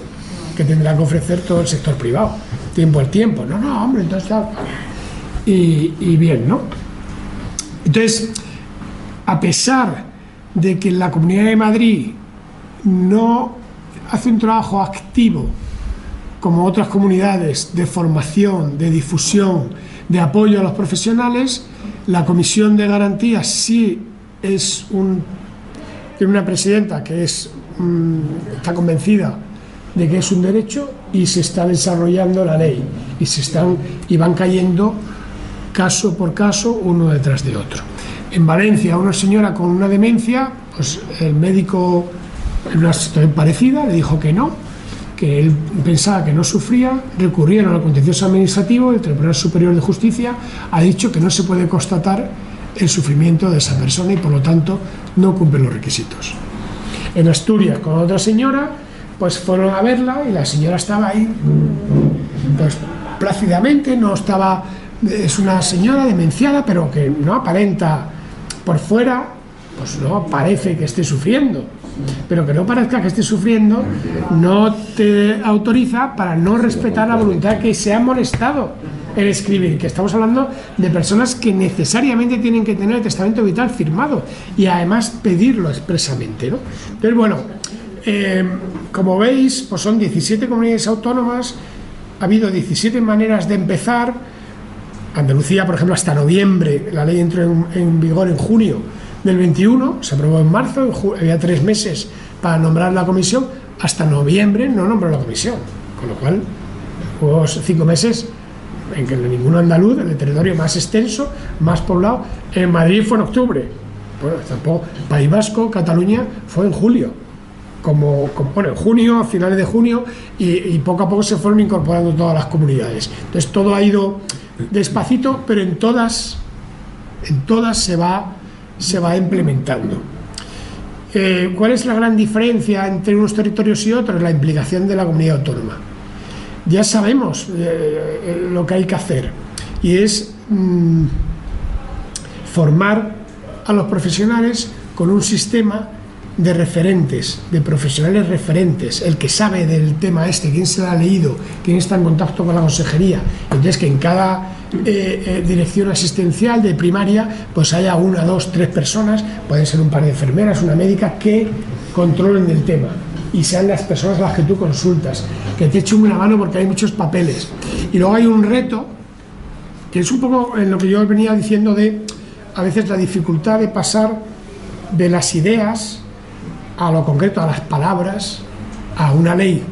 que tendrá que ofrecer todo el sector privado, tiempo al tiempo. No, no, hombre, entonces Y, y bien, ¿no? Entonces, a pesar de que la Comunidad de Madrid no hace un trabajo activo como otras comunidades de formación, de difusión, de apoyo a los profesionales, la comisión de garantías sí es un, tiene una presidenta que mm, está convencida de que es un derecho y se está desarrollando la ley y, se están, y van cayendo caso por caso uno detrás de otro. En Valencia, una señora con una demencia, pues el médico en una situación parecida le dijo que no, que él pensaba que no sufría, recurrieron al contencioso administrativo, el Tribunal Superior de Justicia ha dicho que no se puede constatar el sufrimiento de esa persona y por lo tanto no cumple los requisitos. En Asturias, con otra señora, pues fueron a verla y la señora estaba ahí, pues plácidamente, no estaba, es una señora demenciada, pero que no aparenta por fuera, pues no parece que esté sufriendo pero que no parezca que esté sufriendo, no te autoriza para no respetar la voluntad que se ha molestado el escribir, que estamos hablando de personas que necesariamente tienen que tener el testamento vital firmado y además pedirlo expresamente. ¿no? Bueno, eh, como veis, pues son 17 comunidades autónomas, ha habido 17 maneras de empezar. Andalucía, por ejemplo, hasta noviembre, la ley entró en vigor en junio del 21, se aprobó en marzo, había tres meses para nombrar la comisión, hasta noviembre no nombró la comisión, con lo cual hubo cinco meses en que ninguno andaluz, el territorio más extenso, más poblado, en Madrid fue en octubre, bueno, tampoco, País Vasco, Cataluña fue en julio, como, bueno, en junio, a finales de junio, y, y, poco a poco se fueron incorporando todas las comunidades. Entonces todo ha ido despacito, pero en todas, en todas se va se va implementando. Eh, ¿Cuál es la gran diferencia entre unos territorios y otros? La implicación de la comunidad autónoma. Ya sabemos eh, eh, lo que hay que hacer y es mm, formar a los profesionales con un sistema de referentes, de profesionales referentes, el que sabe del tema este, quién se lo ha leído, quién está en contacto con la consejería. Entonces, que en cada eh, eh, dirección asistencial de primaria, pues haya una, dos, tres personas, pueden ser un par de enfermeras, una médica, que controlen el tema y sean las personas a las que tú consultas, que te echen una mano porque hay muchos papeles. Y luego hay un reto, que es un poco en lo que yo venía diciendo de a veces la dificultad de pasar de las ideas a lo concreto, a las palabras, a una ley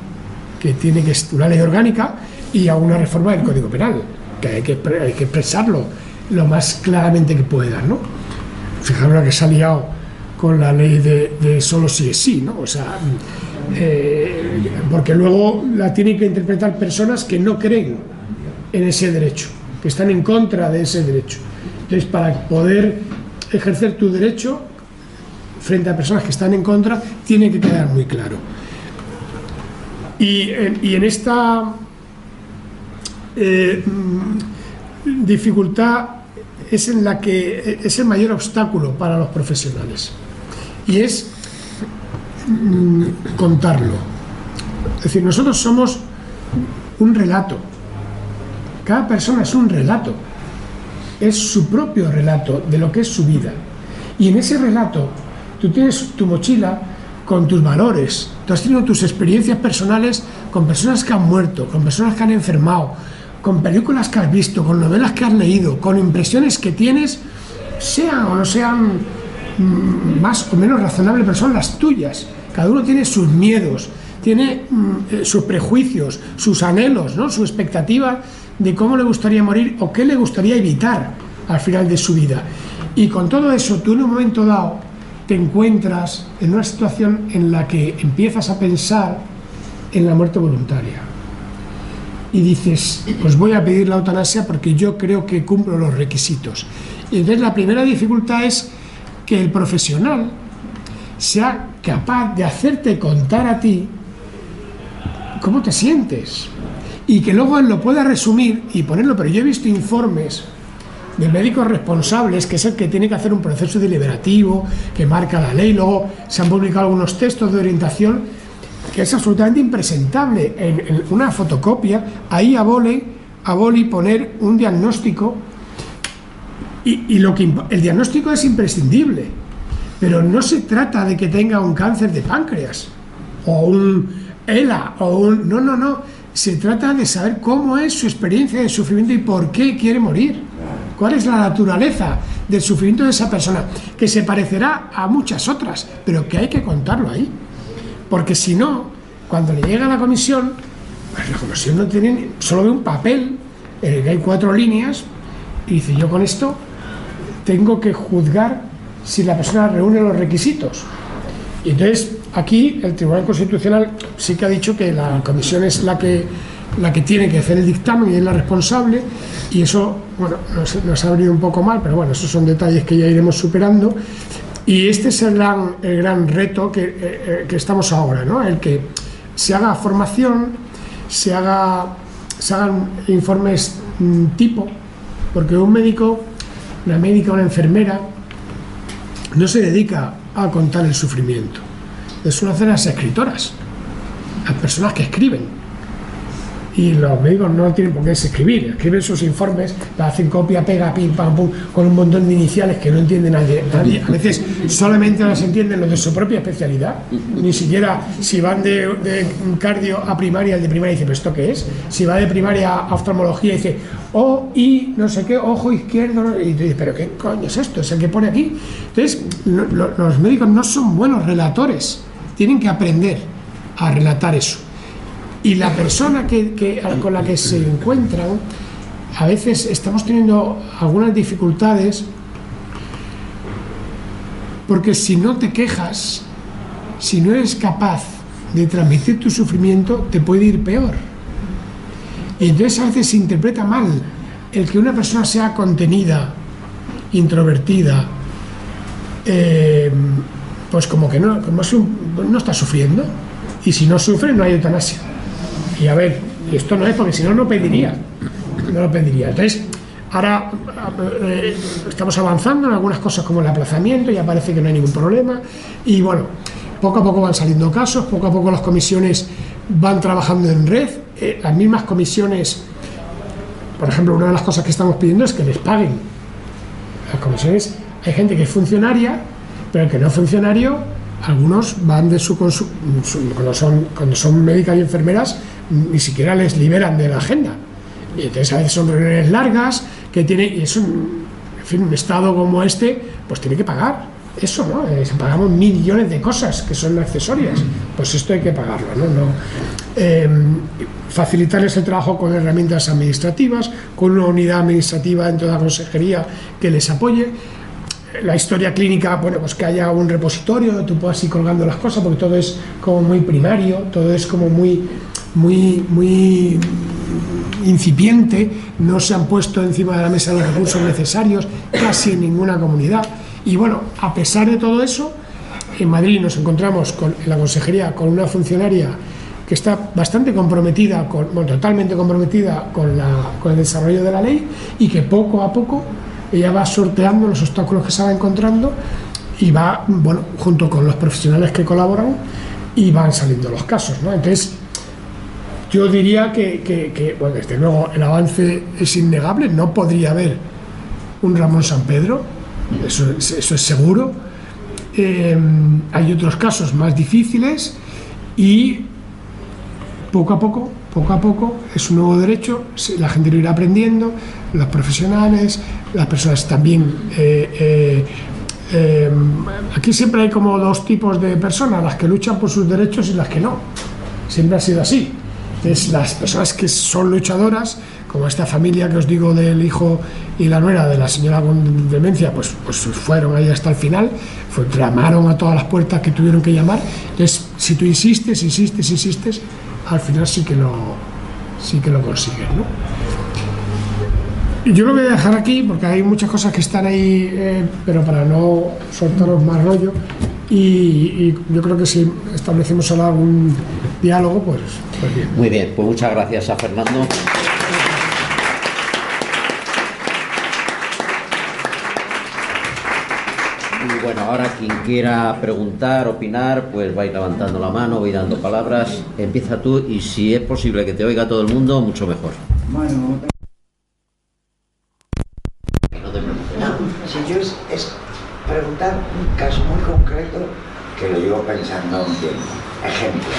que tiene que una ley orgánica y a una reforma del Código Penal hay que, expresarlo lo más claramente que pueda, ¿no? Fijaros que se ha liado con la ley de, solo si es sí, ¿no? O sea, eh, porque luego la tienen que interpretar personas que no creen en ese derecho, que están en contra de ese derecho. Entonces, para poder ejercer tu derecho frente a personas que están en contra, tiene que quedar muy claro. Y en esta eh, mm, dificultad es en la que es el mayor obstáculo para los profesionales y es mm, contarlo. Es decir, nosotros somos un relato. Cada persona es un relato. Es su propio relato de lo que es su vida. Y en ese relato tú tienes tu mochila con tus valores, tú has tenido tus experiencias personales con personas que han muerto, con personas que han enfermado, con películas que has visto, con novelas que has leído, con impresiones que tienes, sean o no sean mm, más o menos razonables, pero son las tuyas. Cada uno tiene sus miedos, tiene mm, eh, sus prejuicios, sus anhelos, ¿no? su expectativa de cómo le gustaría morir o qué le gustaría evitar al final de su vida. Y con todo eso, tú en un momento dado te encuentras en una situación en la que empiezas a pensar en la muerte voluntaria. Y dices, pues voy a pedir la eutanasia porque yo creo que cumplo los requisitos. Y entonces la primera dificultad es que el profesional sea capaz de hacerte contar a ti cómo te sientes y que luego él lo pueda resumir y ponerlo. Pero yo he visto informes de médicos responsables, que es el que tiene que hacer un proceso deliberativo, que marca la ley, luego se han publicado algunos textos de orientación, que es absolutamente impresentable. En, una fotocopia, ahí a boli, a boli poner un diagnóstico, y, lo que el diagnóstico es imprescindible, pero no se trata de que tenga un cáncer de páncreas, o un ELA, o un... No, no, no, se trata de saber cómo es su experiencia de sufrimiento y por qué quiere morir. Cuál es la naturaleza del sufrimiento de esa persona, que se parecerá a muchas otras, pero que hay que contarlo ahí. Porque si no, cuando le llega a la comisión, pues la comisión no tiene, solo ve un papel en el que hay cuatro líneas y dice, yo con esto tengo que juzgar si la persona reúne los requisitos. Y entonces aquí el Tribunal Constitucional sí que ha dicho que la comisión es la que la que tiene que hacer el dictamen y es la responsable, y eso, bueno, nos, ha venido un poco mal, pero bueno, esos son detalles que ya iremos superando. Y este es el gran, el gran reto que, eh, eh, que estamos ahora, ¿no? El que se haga formación, se, haga, se hagan informes mm, tipo, porque un médico, una médica, una enfermera, no se dedica a contar el sufrimiento. Eso lo hacen las escritoras, las personas que escriben y los médicos no tienen por qué escribir, escriben sus informes, hacen copia, pega, pim, pam, pum, con un montón de iniciales que no entiende nadie, nadie. A veces solamente las entienden los de su propia especialidad, ni siquiera si van de, cardio a primaria, el de primaria dice, ¿pero esto qué es? Si va de primaria a oftalmología dice, O, I, no sé qué, ojo izquierdo, y tú dices, ¿pero qué coño es esto? Es el que pone aquí. Entonces, los médicos no son buenos relatores, tienen que aprender a relatar eso. Y la persona que, con la que se encuentran, a veces estamos teniendo algunas dificultades porque si no te quejas, si no eres capaz de transmitir tu sufrimiento, te puede ir peor. Entonces a veces se interpreta mal el que una persona sea contenida, introvertida, eh, pues como que no, como no está sufriendo. Y si no sufre, no hay eutanasia. Y a ver, esto no es porque si no, no pediría. No lo pediría. Entonces, ahora eh, estamos avanzando en algunas cosas como el aplazamiento, ya parece que no hay ningún problema. Y bueno, poco a poco van saliendo casos, poco a poco las comisiones van trabajando en red. Eh, las mismas comisiones, por ejemplo, una de las cosas que estamos pidiendo es que les paguen. Las comisiones, hay gente que es funcionaria, pero el que no es funcionario, algunos van de su, cuando son cuando son médicas y enfermeras ni siquiera les liberan de la agenda. Y entonces a veces son reuniones largas que tiene, y es un, en un estado como este, pues tiene que pagar. Eso, ¿no? Eh, pagamos millones de cosas que son accesorias. Pues esto hay que pagarlo, ¿no? no em, facilitarles el trabajo con herramientas administrativas, con una unidad administrativa dentro de la consejería que les apoye la historia clínica, bueno, pues que haya un repositorio tú puedas ir colgando las cosas, porque todo es como muy primario, todo es como muy muy, muy incipiente, no se han puesto encima de la mesa los recursos necesarios casi en ninguna comunidad. Y bueno, a pesar de todo eso, en Madrid nos encontramos con, en la consejería con una funcionaria que está bastante comprometida, con, bueno, totalmente comprometida con, la, con el desarrollo de la ley y que poco a poco ella va sorteando los obstáculos que se va encontrando y va, bueno, junto con los profesionales que colaboran y van saliendo los casos, ¿no? Entonces, yo diría que, bueno, desde luego el avance es innegable, no podría haber un Ramón San Pedro, eso, es seguro. Eh, hay otros casos más difíciles y poco a poco, poco a poco, es un nuevo derecho, la gente lo irá aprendiendo, los profesionales, las personas también. Eh, eh, aquí siempre hay como dos tipos de personas, las que luchan por sus derechos y las que no. Siempre ha sido así Entonces, las personas que son luchadoras, como esta familia que os digo del hijo y la nuera de la señora con demencia, pues, pues fueron ahí hasta el final, fue, llamaron a todas las puertas que tuvieron que llamar. Entonces, si tú insistes, insistes, insistes, al final sí que lo, sí que lo consigues. ¿no? Yo lo voy a dejar aquí porque hay muchas cosas que están ahí, eh, pero para no soltaros más rollo. Y, y, yo creo que si establecemos ahora algún diálogo, pues, pues bien. Muy bien, pues muchas gracias a Fernando. Y bueno, ahora quien quiera preguntar, opinar, pues va a ir levantando la mano, voy dando palabras. Empieza tú y si es posible que te oiga todo el mundo, mucho mejor. Bueno, No te preocupes. no, si yo es, es preguntar un caso muy concreto que lo llevo pensando un tiempo. Ejemplo,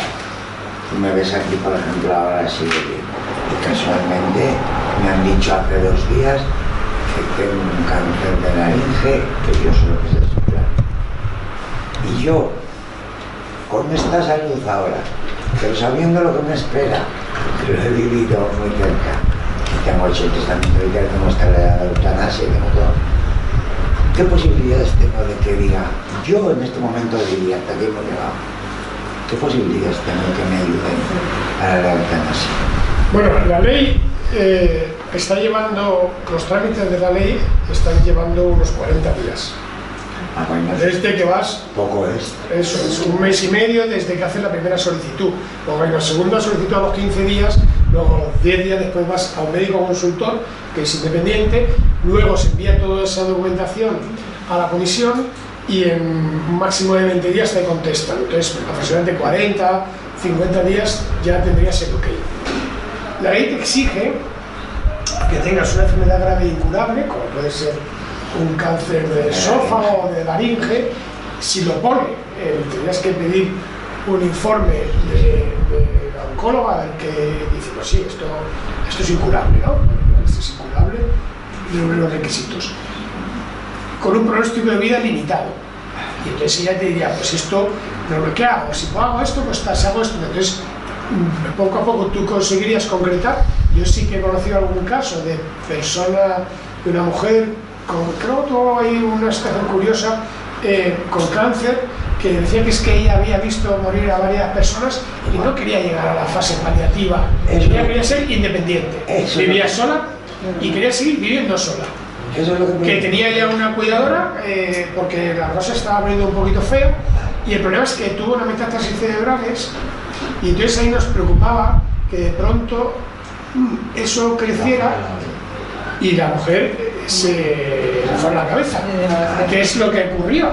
tú me ves aquí, por ejemplo, ahora bien. Y casualmente me han dicho hace dos días que tengo un cáncer de laringe que yo solo que sé soplar. Y yo, con esta salud ahora, pero sabiendo lo que me espera, que lo he vivido muy cerca, que tengo hecho el testamento que tengo esta de eutanasia tengo todo, ¿qué posibilidades tengo de que diga, yo en este momento diría, hasta aquí hemos llegado? ¿Qué posibilidades tengo que me ayuden para la eutanasia? Bueno, la ley eh, está llevando, los trámites de la ley están llevando unos 40 días. Ah, bueno, Desde que vas, poco es. eso es un mes y medio desde que haces la primera solicitud. Luego hay una segunda solicitud a los 15 días, luego a los 10 días después vas a un médico consultor que es independiente, luego se envía toda esa documentación a la comisión y en un máximo de 20 días te contestan. Entonces, aproximadamente 40, 50 días ya tendrías el ok. La ley te exige que tengas una enfermedad grave e incurable, como puede ser un cáncer de esófago o de laringe, si lo pone, eh, tendrías que pedir un informe de, de la oncóloga que dice, pues sí, esto, esto es incurable, ¿no? Esto es incurable, de los requisitos. Con un pronóstico de vida limitado. Y entonces ella te diría, pues esto, no, ¿qué hago? Si hago esto, pues si hago esto. Entonces, mm, poco a poco tú conseguirías concretar. Yo sí que he conocido algún caso de persona, de una mujer, con, creo que tuvo ahí una situación curiosa, eh, con cáncer, que decía que es que ella había visto morir a varias personas y no quería llegar a la fase paliativa. Ella quería ser independiente. Vivía sola y quería seguir viviendo sola Eso es lo que tenía ya una cuidadora eh, porque la cosa estaba abriendo un poquito feo y el problema es que tuvo una metástasis cerebrales y entonces ahí nos preocupaba que de pronto mm, eso creciera y la mujer eh, se fue la cabeza, que es lo que ocurrió.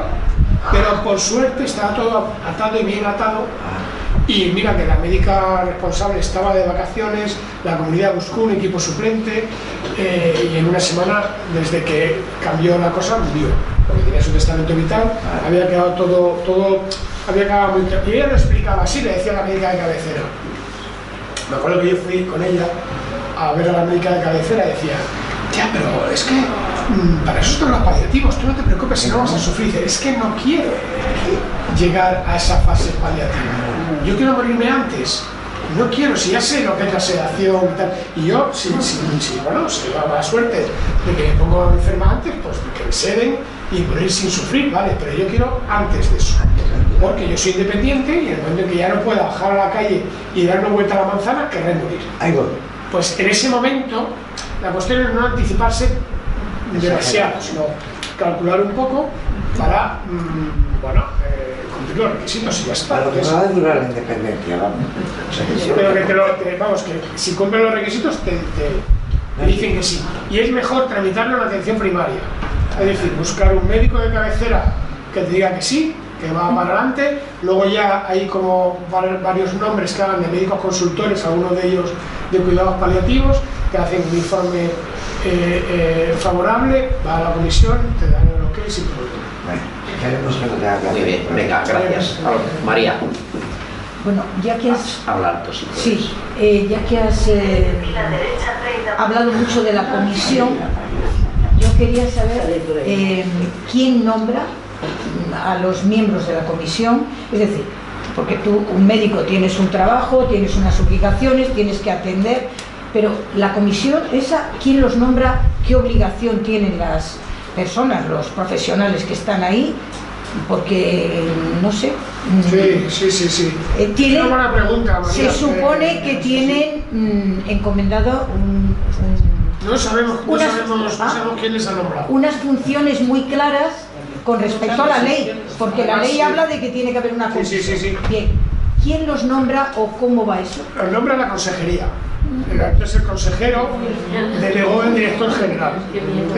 Pero por suerte estaba todo atado y bien atado y mira que la médica responsable estaba de vacaciones, la comunidad buscó un equipo suplente eh, y en una semana, desde que cambió la cosa, murió. Porque tenía su testamento vital, había quedado todo, todo había quedado muy. Y ella lo explicaba así, le decía a la médica de cabecera. Me acuerdo que yo fui con ella a ver a la médica de cabecera y decía, ya, pero es que para eso están los paliativos, tú no te preocupes si no vas a sufrir. Es que no quiero llegar a esa fase paliativa. Yo quiero morirme antes. No quiero, si ya sé lo que es la sedación y tal. Y yo, si, si, si, bueno, si tengo la suerte de que me pongo enferma antes, pues que me seden y morir sin sufrir, ¿vale? Pero yo quiero antes de eso. Porque yo soy independiente y en el momento en que ya no pueda bajar a la calle y dar una vuelta a la manzana, querré morir. Ahí voy. Pues en ese momento, la cuestión es no anticiparse demasiado, sino calcular un poco para, mm, bueno, eh, cumplir los requisitos y ya está. Para que va a durar la independencia, vamos. O sea, que yo- Pero que te lo, te- vamos, que si cumplen los requisitos te, dicen que sí. Y es mejor tramitarlo en la atención primaria. Es decir, buscar un médico de cabecera que te diga que sí, que va para adelante. Luego ya hay como var- varios nombres que hagan de médicos consultores, algunos de ellos de cuidados paliativos, que hacen un informe eh, eh, favorable, va a la comisión, te dan el ok sin problema. Bueno, queremos que lo tenga que Muy bien, venga, gracias. María, Bueno, ya que has, habla alto si puedes. sí, eh, ya que has eh, hablado mucho de la comisión, yo quería saber eh, quién nombra a los miembros de la comisión, es decir, porque tú, un médico, tienes un trabajo, tienes unas obligaciones, tienes que atender, pero la comisión esa, ¿quién los nombra? ¿Qué obligación tienen las personas, los profesionales que están ahí? Porque, no sé. Sí, sí, sí, sí. eh, tienen- Una buena pregunta, María. se supone Eh, que tienen mm, encomendado un- un- No sabemos, no Unas- sabemos, no Ah. sabemos quién les ha nombrado. unas funciones muy claras con respecto a la ley, porque la ley habla de que tiene que haber una Sí, sí, comisión. sí, sí. Bien, ¿quién los nombra o cómo va eso? Los nombra la consejería. Entonces el consejero delegó al director general.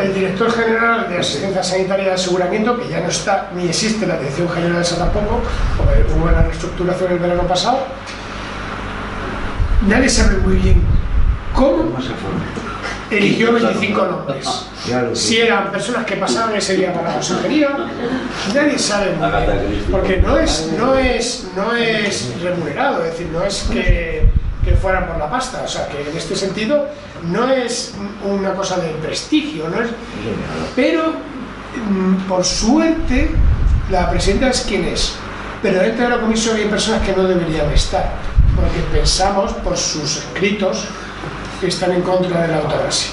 El director general de Asistencia Sanitaria y Aseguramiento, que ya no está ni existe la Dirección General de esa tampoco, porque hubo una reestructuración el verano pasado, nadie sabe muy bien cómo eligió 25 nombres. Si eran personas que pasaban ese día para la consejería, nadie sabe muy bien, porque no es, no es, no es remunerado, es decir, no es que, que fueran por la pasta, o sea, que en este sentido no es una cosa de prestigio, no es, pero mm, por suerte la presidenta es quien es, pero dentro de la comisión hay personas que no deberían estar, porque pensamos por sus escritos que están en contra de la eutanasia.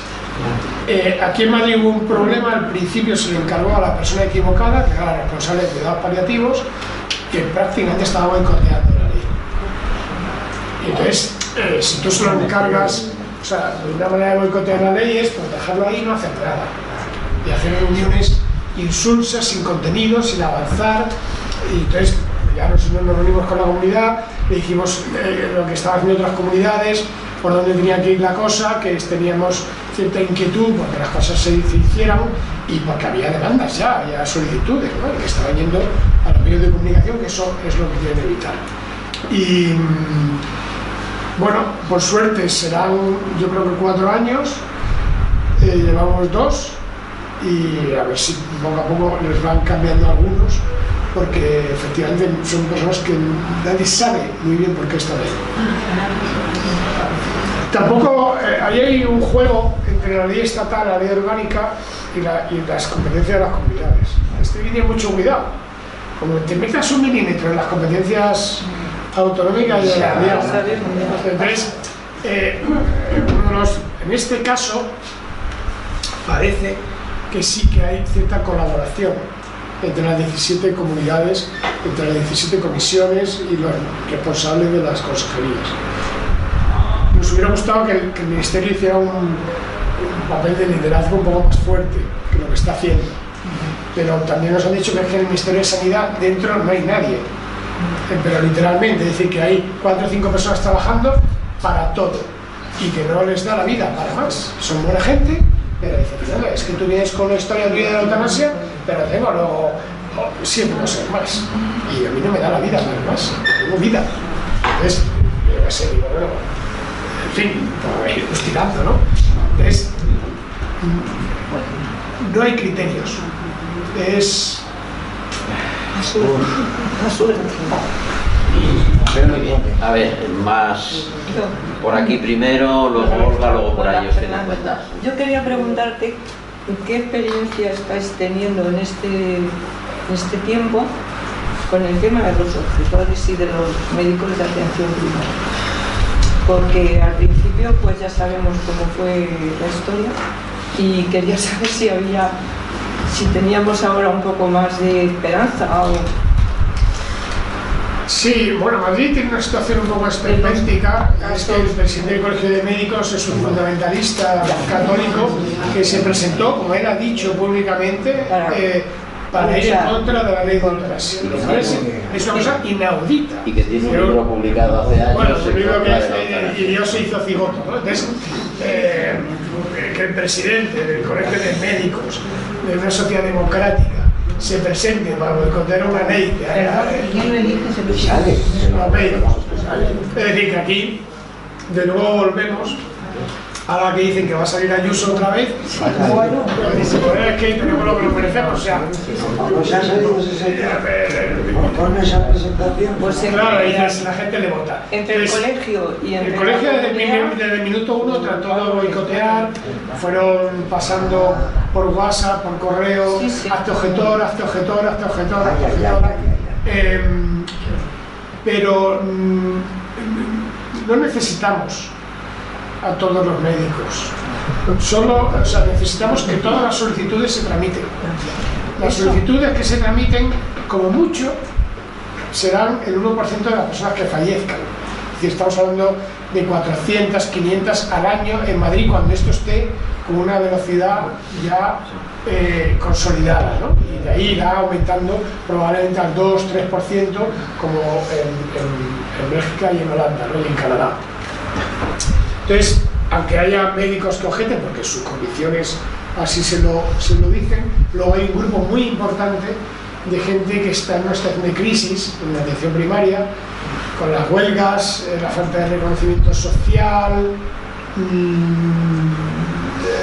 Eh, aquí en Madrid hubo un problema, al principio se le encargó a la persona equivocada, que era la responsable de cuidados paliativos, que prácticamente estaba boicoteando la ley. Entonces, eh, si tú se lo encargas, o sea, de una manera de boicotear la ley es pues dejarlo ahí y no hacer nada. Y hacer reuniones insulsas, sin contenido, sin avanzar. Y entonces, ya nos, nos reunimos con la comunidad, le dijimos eh, lo que estaban haciendo otras comunidades, por dónde tenía que ir la cosa, que teníamos cierta inquietud porque las cosas se, hicieran y porque había demandas ya, había solicitudes, ¿no? Que estaban yendo a los medios de comunicación, que eso es lo que quieren evitar. Y bueno, por suerte serán yo creo que cuatro años, eh, llevamos dos y a ver si poco a poco les van cambiando algunos porque efectivamente son personas que nadie sabe muy bien por qué están ahí. Tampoco, eh, ahí hay un juego entre la ley estatal, la ley orgánica y, la- y las competencias de las comunidades. Este tener mucho cuidado. Como te metas un milímetro en las competencias autonómicas de la ley, entonces, eh, de los- en este caso, parece que sí que hay cierta colaboración entre las 17 comunidades, entre las 17 comisiones y los responsables de las consejerías. Nos hubiera gustado que el, que el Ministerio hiciera un, un papel de liderazgo un poco más fuerte que lo que está haciendo. Pero también nos han dicho que en el Ministerio de Sanidad dentro no hay nadie. Eh, Pero literalmente, es decir, que hay cuatro o cinco personas trabajando para todo y que no les da la vida para más. Son buena gente, pero dicen, "No, es que tú vienes con una historia tuya de la eutanasia, pero tengo luego oh, siempre no ser más. Y a mí no me da la vida para más, tengo vida. Entonces, yo qué digo, en fin, pues, ir tirando, ¿no? Entonces, mm, no hay criterios. Es A ver, más por aquí primero, luego Olga, luego por ahí os que nos cuentas. Yo quería preguntarte qué experiencia estáis teniendo en este, este tiempo con el tema de los objetores y de los médicos de atención primaria. Porque al principio pues ya sabemos cómo fue la historia y quería saber si había, si teníamos ahora un poco más de esperanza o Sí, bueno, Madrid tiene una situación un poco esperpéntica. Es que el presidente del Colegio de Médicos es un fundamentalista católico que se presentó, como él ha dicho públicamente, Para- eh, para ir en contra de la ley de eutanasia. Es, es una cosa inaudita. Y que tiene un Pero- libro publicado hace años. bueno, un libro que es, y Dios se hizo cigoto, ¿no? Entonces, eh, que el presidente del Colegio de Médicos de una sociedad democrática se presente para boicotear una ley que era ¿Quién lo elige? Se lo Sale. los médicos. Es decir, que aquí de nuevo volvemos a la que dicen que va a salir Ayuso otra vez. Bueno, dice, pues es que tenemos lo que nos merecemos. O sea, ¿No se ha salido ese eh, Con esa presentación. Pues claro, y la, la gente le vota. entre el colegio y entre El colegio desde el, el minuto uno trató de boicotear, fueron pasando por WhatsApp, por correo, Sí, sí. hazte objetor, hazte objetor, hazte objetor, ay, objetor. ay, ay, Em, pero mm, no necesitamos a todos los médicos. Solo, o sea, necesitamos que todas las solicitudes se tramiten. Las solicitudes que se tramiten, como mucho, serán el 1% de las personas que fallezcan. Es decir, estamos hablando de 400, 500 al año en Madrid cuando esto esté con una velocidad ya eh, consolidada. ¿no? Y de ahí irá aumentando probablemente al 2-3% como en, en, en, Bélgica y en Holanda ¿no? y en Canadá. Entonces, aunque haya médicos que objeten, porque sus condiciones así se lo, se lo dicen, luego hay un grupo muy importante de gente que está en una situación de crisis en la atención primaria, con las huelgas, eh, la falta de reconocimiento social, mmm,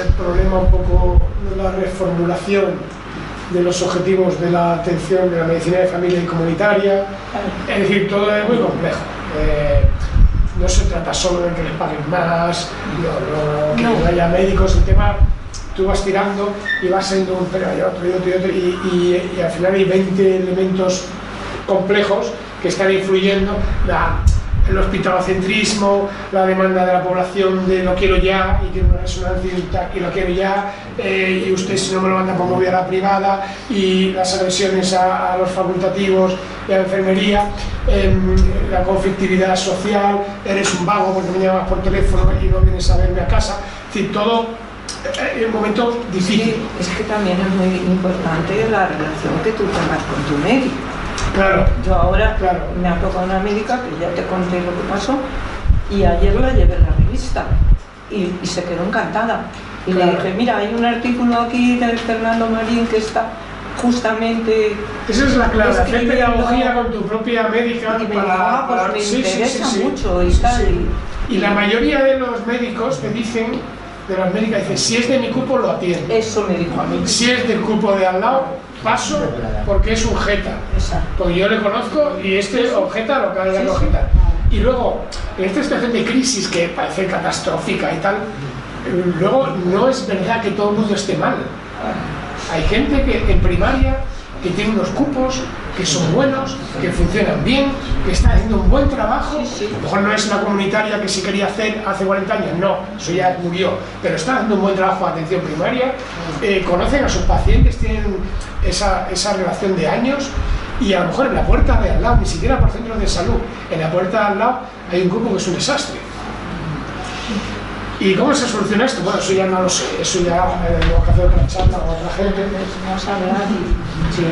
el problema un poco de la reformulación de los objetivos de la atención de la medicina de familia y comunitaria, es decir, todo es muy complejo. Eh, no se trata solo de que les paguen más, que no. haya médicos, el tema tú vas tirando y vas saliendo un pero hay otro y otro y otro y, y, y, al final hay 20 elementos complejos que están influyendo la, el hospitalocentrismo, la demanda de la población de lo quiero ya y quiero una resonancia y lo quiero ya eh, y usted si no me lo manda pues me voy a la privada y las agresiones a, a los facultativos y a la enfermería eh, la conflictividad social eres un vago porque me llamas por teléfono y no vienes a verme a casa es decir, todo en un momento difícil. Sí, es que también es muy importante la relación que tú tengas con tu médico. Claro. Yo ahora claro. me ha tocado una médica que ya te conté lo que pasó y ayer la llevé en la revista y, y se quedó encantada. Y Claro. le dije, mira, hay un artículo aquí de Fernando Marín que está justamente... Esa es la clave, hacer pedagogía con tu propia médica Y me para, dijo, ah, pues para- me sí, sí, sí, interesa sí. mucho y tal. Y la mayoría de los médicos te dicen, de las médicas, dicen, si es de mi cupo lo atiendo. Eso me dijo a mí. Si es del cupo de al lado, paso porque es un jeta. Porque yo le conozco y este objeta lo que haya que objetar. Y luego, en esta situación de crisis que parece catastrófica y tal, luego no es verdad que todo el mundo esté mal. Hay gente que en primaria que tiene unos cupos que son buenos, que funcionan bien, que está haciendo un buen trabajo. A lo mejor no es la comunitaria que se quería hacer hace 40 años, no, eso ya murió, pero está haciendo un buen trabajo de atención primaria, eh, conocen a sus pacientes, tienen esa, esa relación de años y a lo mejor en la puerta de al lado, ni siquiera por centros de salud, en la puerta de al lado hay un grupo que es un desastre. ¿Y cómo se soluciona esto? Bueno, eso ya no lo sé, eso ya eh, tengo que hacer otra charla con otra gente. Vamos a hablar y... Sí.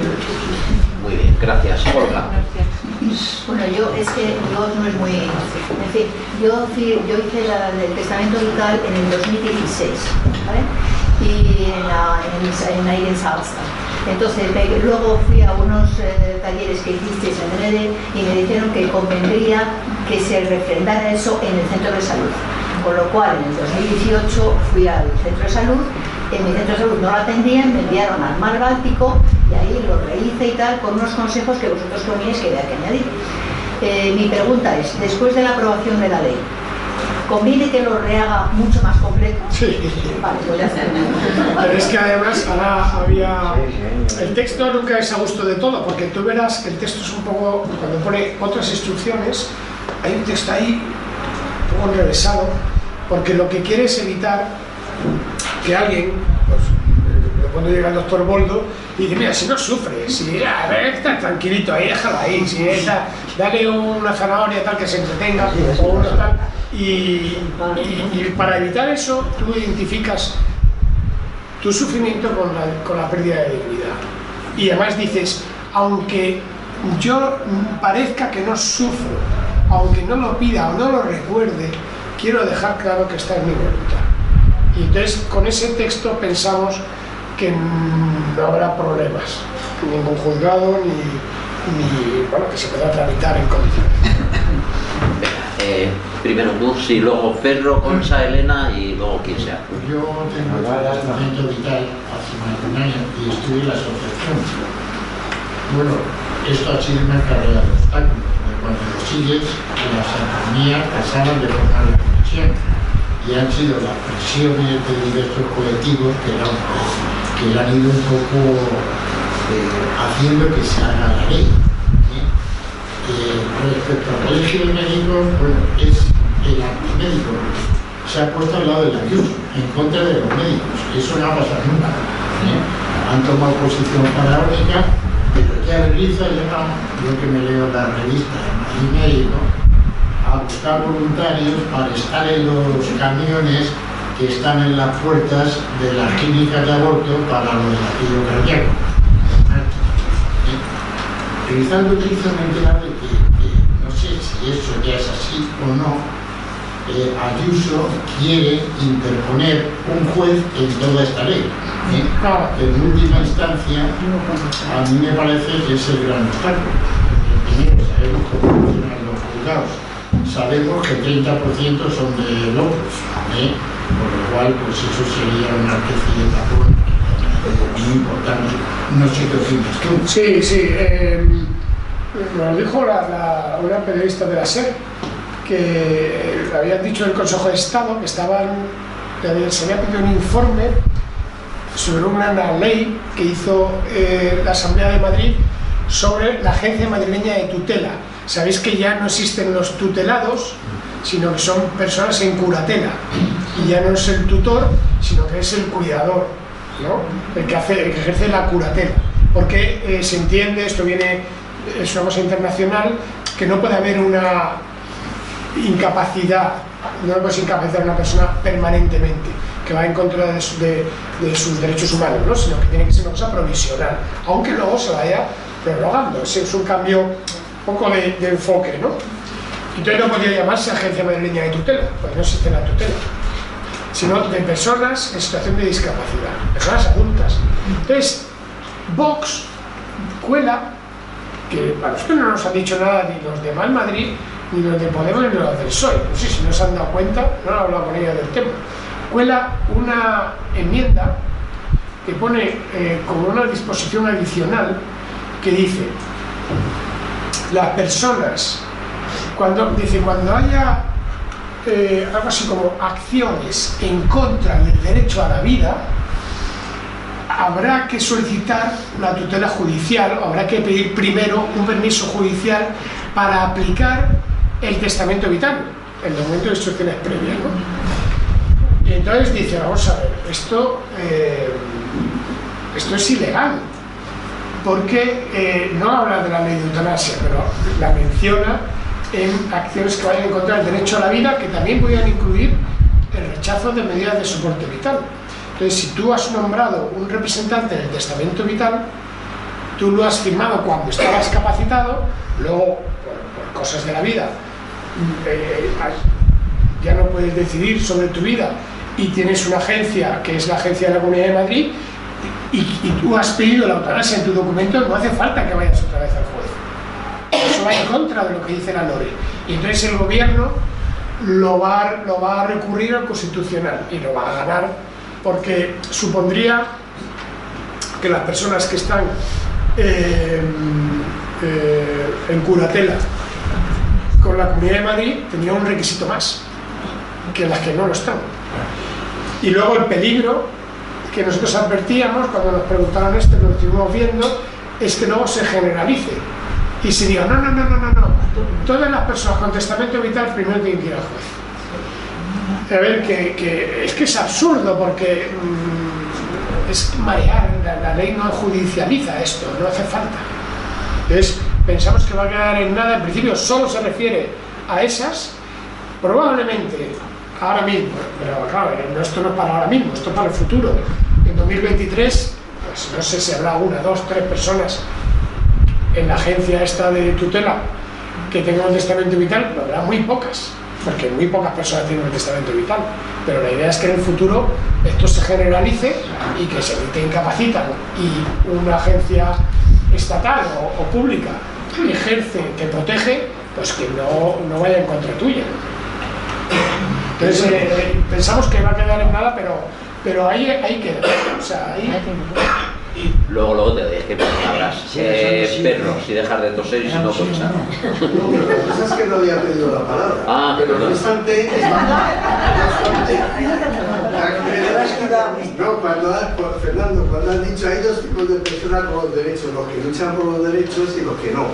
Muy bien, gracias. Olga. Gracias. Bueno, yo es que yo no es muy... En fin, yo, yo hice la, el testamento vital en el 2016, ¿vale? Y en, la, en, en Salsa. Entonces, me- luego fui a unos eh, talleres que hicisteis en Brede y me dijeron que convendría que se refrendara eso en el centro de salud. Con lo cual, en el 2018 fui al centro de salud, en mi centro de salud no lo atendían, me enviaron al mar Báltico y ahí lo rehice y tal, con unos consejos que vosotros poníais que había que añadir. Eh, mi pregunta es, después de la aprobación de la ley, ¿conviene que lo rehaga mucho más completo? Sí. Vale, voy a hacer. Pero es que además ahora había... El texto nunca es a gusto de todo, porque tú verás que el texto es un poco... Cuando pone otras instrucciones, hay un texto ahí un poco enrevesado, porque lo que quiere es evitar que alguien, pues, eh, cuando llega el doctor Boldo, y dice, mira, si no sufre, si a ver, está tranquilito ahí, déjalo ahí, si está, dale una zanahoria tal que se entretenga, o una tal, y, y- y para evitar eso, tú identificas tu sufrimiento con la, con la pérdida de dignidad. Y además dices, aunque yo parezca que no sufro, aunque no lo pida o no lo recuerde, quiero dejar claro que está en mi voluntad. Y entonces con ese texto pensamos que no habrá problemas, ningún juzgado ni, ni bueno, que se pueda tramitar en condiciones. Eh, primero tú, sí, luego Ferro, Concha, Elena y luego quien sea. Pues yo tengo el testamento vital hace más de un año y estuve en la asociación. Bueno, esto ha sido una carrera de obstáculos, cuando lo sigues, las armonías pasaron de formar la comisión y han sido las presiones de diversos colectivos que, han- que han ido un poco eh, haciendo que se haga la ley. ¿sí? Eh, respecto al colegio de médicos, bueno, es el antimédico. Se ha puesto al lado del ayuso, en contra de los médicos. Eso no va a pasar nunca. ¿eh? Han tomado posición faraónica, ya Riza llega, yo que me leo las revistas de Madrid Médico, a buscar voluntarios para estar en los camiones que están en las puertas de las clínicas de aborto para lo del latido cardíaco. ¿Eh? Rizal utiliza una entidad de que, que no sé si eso ya es así o no, eh, Ayuso quiere interponer un juez en toda esta ley. ¿eh? En última instancia, a mí me parece que es el gran obstáculo. Primero sabemos cómo funcionan los juzgados, sabemos que el 30% son de locos, ¿eh? por lo cual pues eso sería una especie de tapón muy importante. No sé qué opinas tú. Sí, sí. eh, nos dijo la, la- una periodista de la SER que le habían dicho del Consejo de Estado que estaban, se había pedido un informe sobre una ley que hizo eh, la Asamblea de Madrid sobre la Agencia Madrileña de Tutela. Sabéis que ya no existen los tutelados, sino que son personas en curatela. Y ya no es el tutor, sino que es el cuidador, ¿no? el, que hace, el que ejerce la curatela. Porque eh, se entiende, esto viene, es una cosa internacional, que no puede haber una incapacidad, no puedes incapacitar a una persona permanentemente, que va en contra de, su- de- de sus derechos humanos, ¿no? sino que tiene que ser una cosa provisional, aunque luego se vaya prorrogando. Ese es un cambio un poco de, enfoque. ¿no? Entonces no podría llamarse Agencia Madrileña de Tutela, porque no existe la tutela, sino de personas en situación de discapacidad, personas adultas. Entonces, Vox cuela que para nosotros no nos han dicho nada ni los de Mal Madrid, ni los de Podemos, ni los del PSOE. No sé si no se han dado cuenta, no han hablado con ellos del tema. Cuela una enmienda que pone eh, como una disposición adicional que dice las personas cuando dice cuando haya eh, algo así como acciones en contra del derecho a la vida habrá que solicitar la tutela judicial, habrá que pedir primero un permiso judicial para aplicar el testamento vital, el documento de instrucciones previas. ¿no? Y entonces dice, vamos a ver, esto, eh, esto es ilegal, porque eh, no habla de la ley de eutanasia, pero la menciona en acciones que vayan en contra del derecho a la vida, que también podrían incluir el rechazo de medidas de soporte vital. Entonces, si tú has nombrado un representante en el testamento vital, tú lo has firmado cuando estabas capacitado, luego, por, por cosas de la vida, eh, has- ya no puedes decidir sobre tu vida y tienes una agencia, que es la Agencia de la Comunidad de Madrid, y, tú has pedido la eutanasia en tu documento, no hace falta que vayas otra vez al juez. Eso va en contra de lo que dice la LORE. Y entonces el gobierno lo va, lo va a recurrir al constitucional y lo va a ganar porque supondría que las personas que están eh, eh, en curatela con la Comunidad de Madrid tendrían un requisito más que las que no lo están. Y luego el peligro que nosotros advertíamos cuando nos preguntaron esto, lo estuvimos viendo, es que luego se generalice y se diga, no, no, no, no, no, no, todas las personas con testamento vital primero tienen que ir al juez. A ver, que, es que es absurdo porque mm, es marear, la, la ley no judicializa esto, no hace falta. Entonces, pensamos que va a quedar en nada, en principio solo se refiere a esas, probablemente ahora mismo, pero claro, esto no es para ahora mismo, esto es para el futuro. En 2023, pues no sé si habrá una, dos, tres personas en la agencia esta de tutela que tengan un testamento vital, pero habrá muy pocas, porque muy pocas personas tienen un testamento vital. Pero la idea es que en el futuro esto se generalice y que se incapacitan y una agencia estatal o pública ejerce, te protege, pues que no, no vaya en contra tuya. Entonces eh, eh, pensamos que va a quedar en nada, pero, pero ahí, ahí queda. O sea, ahí, Luego, luego te dije palabras. Sí, Eh, perro, si dejar de toser y si no pensar. No, lo que pasa es que no había pedido la palabra. Ah, pero no obstante, no, cuando Fernando, cuando has dicho hay dos tipos de personas con los derechos, los que luchan por los derechos y los que no.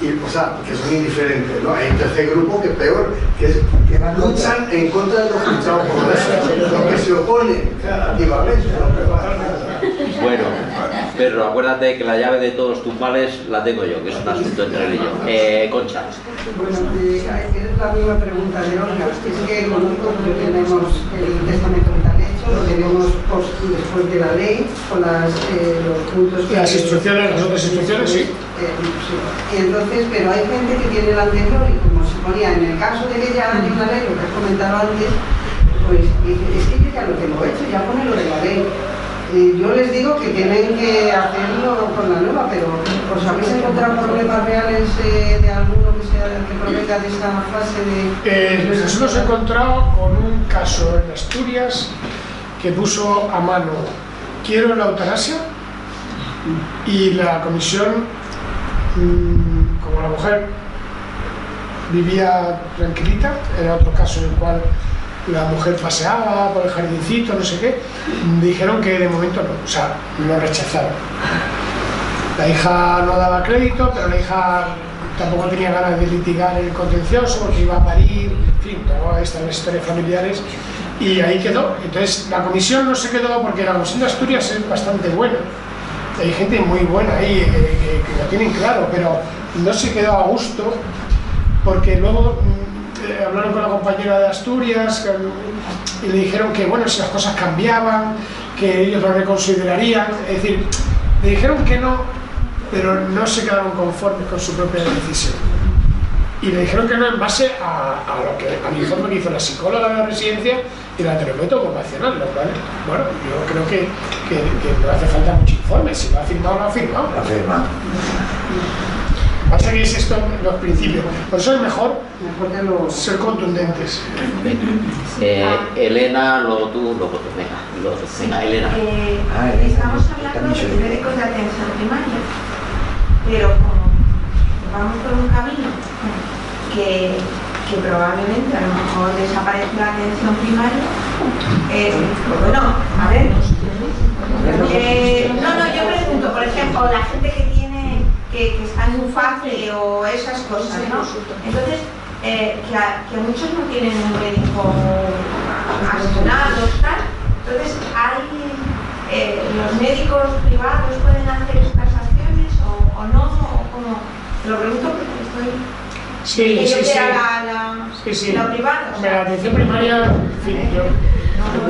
y, o sea, que son indiferentes, ¿no? Hay un tercer grupo que es peor, que, es, que luchan en contra de los que luchamos por eso, los que se oponen activamente, los Bueno, pero acuérdate que la llave de todos tus males la tengo yo, que es un asunto entre él y yo. Eh, Concha. Bueno, eh, es la misma pregunta de Olga. Es que que tenemos el testamento lo tenemos después de la ley, con las, eh, los puntos que... Las instrucciones, las otras instrucciones, sí. Eh, sí. Y entonces, pero hay gente que tiene el anterior y como se ponía en el caso de que ya haya una ley, lo que has comentado antes, pues dice, es que yo ya lo tengo hecho, ya pone lo de la ley. Eh, yo les digo que tienen que hacerlo con la nueva, pero ¿os habéis encontrado problemas reales eh, de alguno que, sea, que provenga de esta fase de... Eh, nos hemos encontrado con un caso en Asturias que puso a mano quiero la eutanasia y la comisión, mm, como la mujer vivía tranquilita, era otro caso en el cual la mujer paseaba por el jardincito, no sé qué, dijeron que de momento no, o sea, lo rechazaron. La hija no daba crédito, pero la hija tampoco tenía ganas de litigar el contencioso porque iba a parir, en fin, todas estas historias familiares, y ahí quedó. Entonces, la comisión no se quedó porque la comisión de Asturias es bastante buena. Hay gente muy buena ahí eh, que, que lo tienen claro, pero no se quedó a gusto porque luego mm, eh, hablaron con la compañera de Asturias que- y le dijeron que, bueno, si las cosas cambiaban, que ellos lo reconsiderarían. Es decir, le dijeron que no, pero no se quedaron conformes con su propia decisión. Y le dijeron que no en base a, a lo que, al informe que hizo la psicóloga de la residencia y la terapeuta ocupacional, lo cual, bueno, yo creo que, que, que no hace falta mucho informe, si lo ha firmado, lo ha firmado. La firma. Pasa que es esto los principios. Por eso es mejor Mejor que lo... ser contundentes. Eh, Elena, luego tú, luego tú. Venga, luego tú. Venga, Elena. Eh, Ah, Elena, estamos hablando de- médicos de atención primaria, pero como vamos por un camino que, que probablemente a lo mejor desaparece la atención primaria, eh, bueno, a ver, eh, no, no, yo pregunto, por ejemplo, la gente que tiene, que, está en un fase o esas cosas, ¿no? Entonces, eh, que, a, muchos no tienen un médico asignado, tal. Entonces, hay, eh, ¿los médicos privados pueden hacer estas acciones o, no? O como, lo pregunto porque estoy... Sí, que yo sí, sí. la, la, Sí, sí. la privada. o Hombre, la atención primaria, en fin, yo,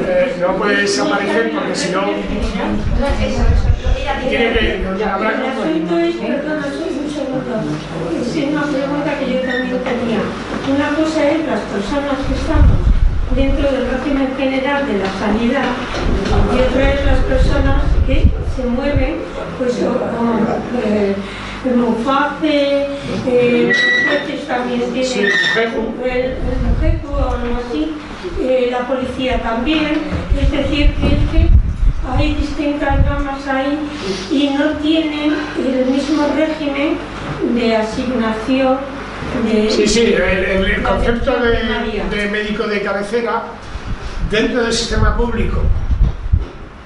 eh, no puede desaparecer porque si no, tiene que habrá El asunto es, perdona, soy un segundo. Es una pregunta que yo también tenía. Una cosa es las personas que estamos dentro del régimen general de la sanidad y otra es las personas que se mueven, pues o- como eh, el Muface, eh, también Sí, tienen Mujeju. el, el Mujeju o algo así, eh, la policía también, es decir, que es que hay distintas ramas ahí y no tienen el mismo régimen de asignación de... Sí, sí, el, concepto de médico de cabecera dentro del sistema público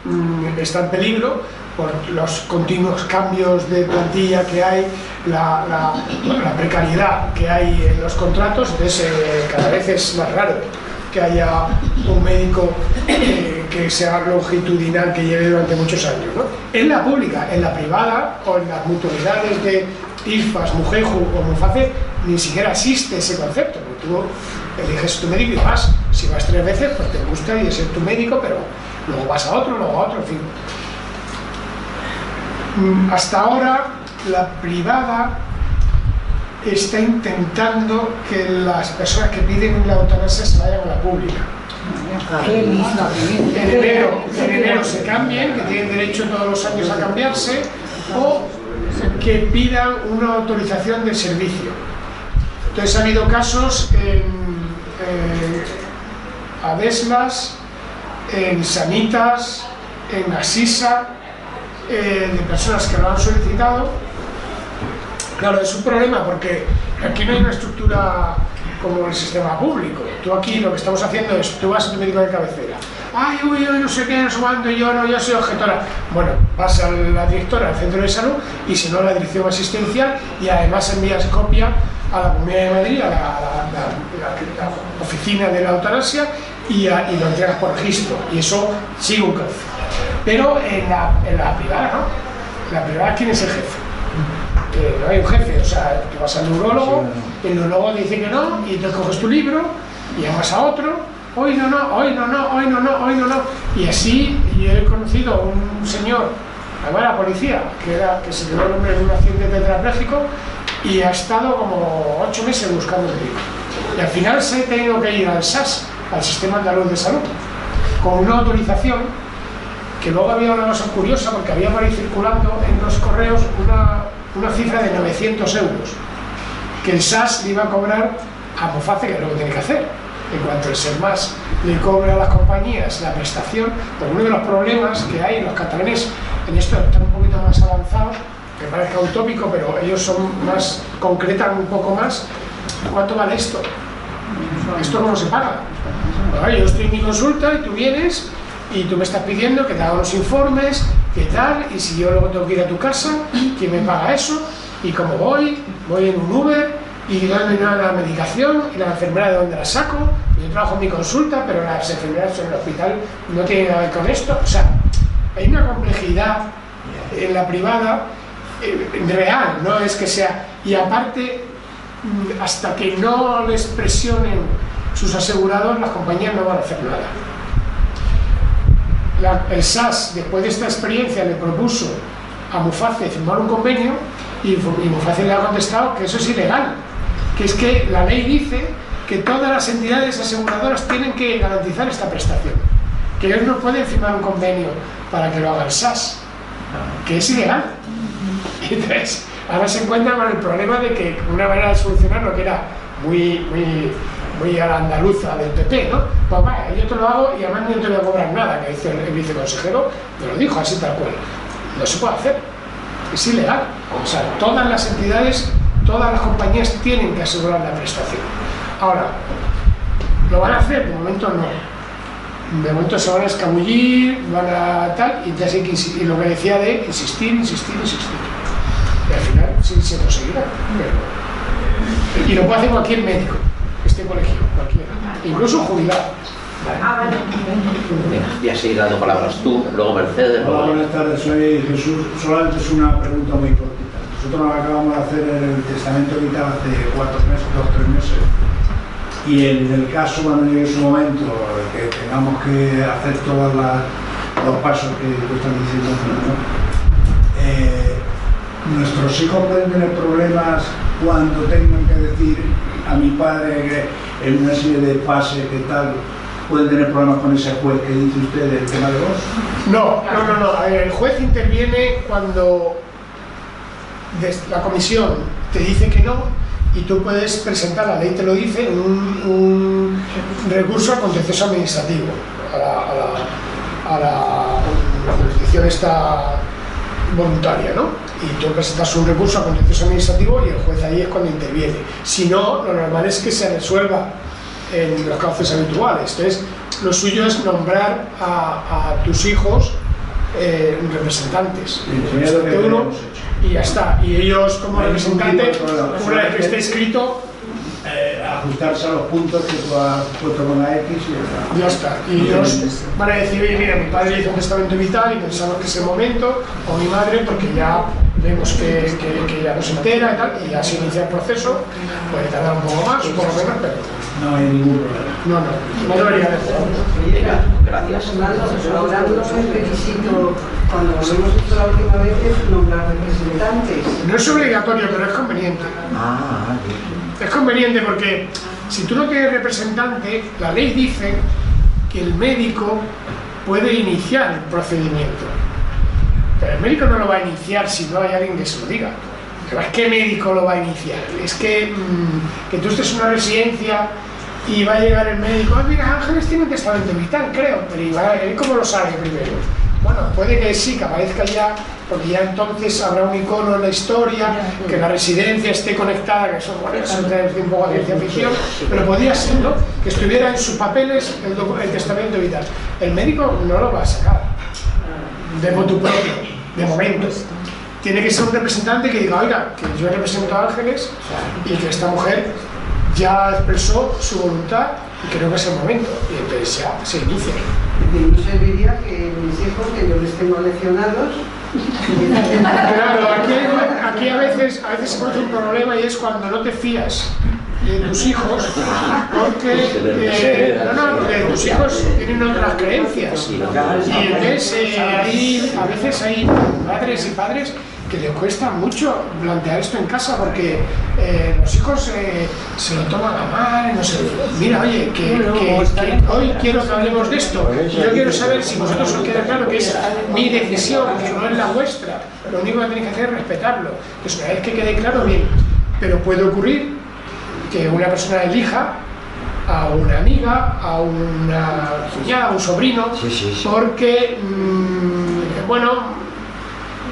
mm, está en peligro por los continuos cambios de plantilla que hay, la, precariedad que hay en los contratos, entonces eh, cada vez es más raro que haya un médico eh, que sea longitudinal, que lleve durante muchos años. ¿no? En la pública, en la privada o en las mutualidades de IFAS, Mujeju o Muface, ni siquiera existe ese concepto. Tú eliges tu médico y vas. Si vas tres veces, pues te gusta y es tu médico, pero luego vas a otro, luego a otro, en fin. Mm, Hasta ahora, la privada está intentando que las personas que piden la eutanasia se vayan a la pública. En enero, en enero se cambien, que tienen derecho todos los años a cambiarse, o que pidan una autorización de servicio. Entonces ha habido casos en eh, Adeslas, en Sanitas, en Asisa, eh, de personas que lo han solicitado. Claro, es un problema porque aquí no hay una estructura como el sistema público. Tú aquí lo que estamos haciendo es, tú vas a tu médico de cabecera. Ay, uy, uy, no sé qué, no sé yo no, yo soy objetora. Bueno, vas a la directora del centro de salud y si no a la dirección asistencial y además envías copia a la Comunidad de Madrid, a la, oficina de la eutanasia y, y lo entregas por registro. Y eso sigue un cauce. Pero en la, en la privada, ¿no? En la privada, ¿quién es el jefe? Eh, no hay un jefe, o sea, tú vas al neurólogo, el neurólogo dice que no, y te coges tu libro y llamas a otro, hoy no, no, hoy no, no, hoy no, no, hoy no, no. Y así yo he conocido a un señor, además la policía, que, era, que se quedó el hombre en un accidente tetrapléjico y ha estado como ocho meses buscando médico. Y al final se ha tenido que ir al SAS, al Sistema Andaluz de Salud, con una autorización que luego había una cosa curiosa porque había por ahí circulando en los correos una, una cifra de 900 euros que el SAS le iba a cobrar a Moface, que es lo que tiene que hacer. En cuanto el SERMAS le cobra a las compañías la prestación, porque uno de los problemas que hay en los catalanes, en esto están un poquito más avanzados, que parezca utópico, pero ellos son más, concretan un poco más, ¿cuánto vale esto? ¿Esto cómo se paga? Yo estoy en mi consulta y tú vienes y tú me estás pidiendo que te haga unos informes, qué tal, y si yo luego tengo que ir a tu casa, ¿quién me paga eso? Y cómo voy, voy en un Uber y dónde me la medicación y la enfermera de dónde la saco. Yo trabajo en mi consulta, pero las enfermeras en el hospital no tienen nada que ver con esto. O sea, hay una complejidad en la privada eh, real, no es que sea. Y aparte, mm, hasta que no les presionen sus asegurados, las compañías no van a hacer nada. La- el SAS, después de esta experiencia, le propuso a Muface firmar un convenio y, y Muface le ha contestado que eso es ilegal, que es que la ley dice que todas las entidades aseguradoras tienen que garantizar esta prestación, que ellos no pueden firmar un convenio para que lo haga el SAS, que es ilegal. Entonces, ahora se encuentran con el problema de que una manera de solucionar lo que era muy, muy, muy a la andaluza del PP, ¿no? Pues vaya, yo te lo hago y además no te voy a cobrar nada, que dice el, el viceconsejero, me lo dijo así tal cual. No se puede hacer, es ilegal. O sea, todas las entidades, todas las compañías tienen que asegurar la prestación. Ahora, ¿lo van a hacer? De momento no. De momento se van a escabullir, van a tal, y, entonces hay que y lo que decía de insistir, insistir, insistir. Y al final sí se conseguirá. y lo puede hacer cualquier médico, colegio, cualquiera, incluso un jubilado. Ah, vale. Venga, voy a seguir dando palabras tú, luego Mercedes, Hola, luego... buenas tardes, soy Jesús. Solamente es una pregunta muy cortita. Nosotros nos acabamos de hacer el testamento vital hace cuatro meses, dos o tres meses. Y en el caso, cuando llegue su momento, que tengamos que hacer todos los pasos que tú estás diciendo, ¿no? Eh, nuestros hijos pueden tener problemas cuando tengan que decir a mi padre en una serie de fases que tal, pueden tener problemas con ese juez que dice usted del tema de vos. No, no, no, no. El juez interviene cuando la comisión te dice que no y tú puedes presentar, la ley te lo dice, un, un recurso al contencioso administrativo, a la, a la, a la jurisdicción esta voluntaria, ¿no? Y tú presentas un recurso al contencioso administrativo y el juez ahí es cuando interviene. Si no, lo normal es que se resuelva en los cauces habituales. Entonces, lo suyo es nombrar a, a tus hijos eh, representantes. Representante uno, y ya está. Y ellos, como representante, una vez que esté escrito, Eh, ajustarse a los puntos que tú has puesto con la X y ya está. ya está. Y ellos van a decir, oye, mira, mi padre hizo un testamento vital y pensamos que es el momento, o mi madre, porque ya vemos que, que- que ya no se entera y tal, y ya se inicia el proceso, puede tardar un poco más, un poco menos, pero No hay ningún problema. no, no, no debería de. Venga, gracias. Hablando, hablando es requisito, cuando lo hemos hecho la última vez, es nombrar representantes. No es obligatorio, pero es conveniente. Ah, Es conveniente porque si tú no tienes representante, la ley dice que el médico puede iniciar el procedimiento. Pero el médico no lo va a iniciar si no hay alguien que se lo diga. Pero es que médico lo va a iniciar. Es que, mm, que tú estés en una residencia y va a llegar el médico, ah, mira, Ángeles tiene un testamento vital, creo, pero ¿y va- él cómo lo sabe primero? Bueno, puede que sí, que aparezca ya, porque ya entonces habrá un icono en la historia, que la residencia esté conectada, que eso, bueno, eso es un poco de ciencia ficción, pero podría ser, ¿no? Que estuviera en sus papeles el testamento vital. El médico no lo va a sacar, de motu propio, de momento. Tiene que ser un representante que diga, oiga, que yo represento a Ángeles y que esta mujer ya expresó su voluntad y creo que es el momento. Y entonces ya se inicia. Y no serviría que mis hijos, que yo les tengo leccionados, Claro, aquí a veces a veces se produce un problema y es cuando no te fías de tus hijos, porque eh, no, no, porque tus hijos tienen otras creencias. Y entonces eh, hay- a veces hay madres y padres que les cuesta mucho plantear esto en casa porque eh, los hijos eh, se lo toman a mal, no sé, mira, oye, que, que- que hoy quiero que hablemos de esto, yo quiero saber si vosotros os queda claro que es mi decisión, que no es la vuestra, lo único que tenéis que hacer es respetarlo, pues una vez que quede claro, bien, pero puede ocurrir que una persona elija a una amiga, a una cuñada, a un sobrino, porque, mm, bueno,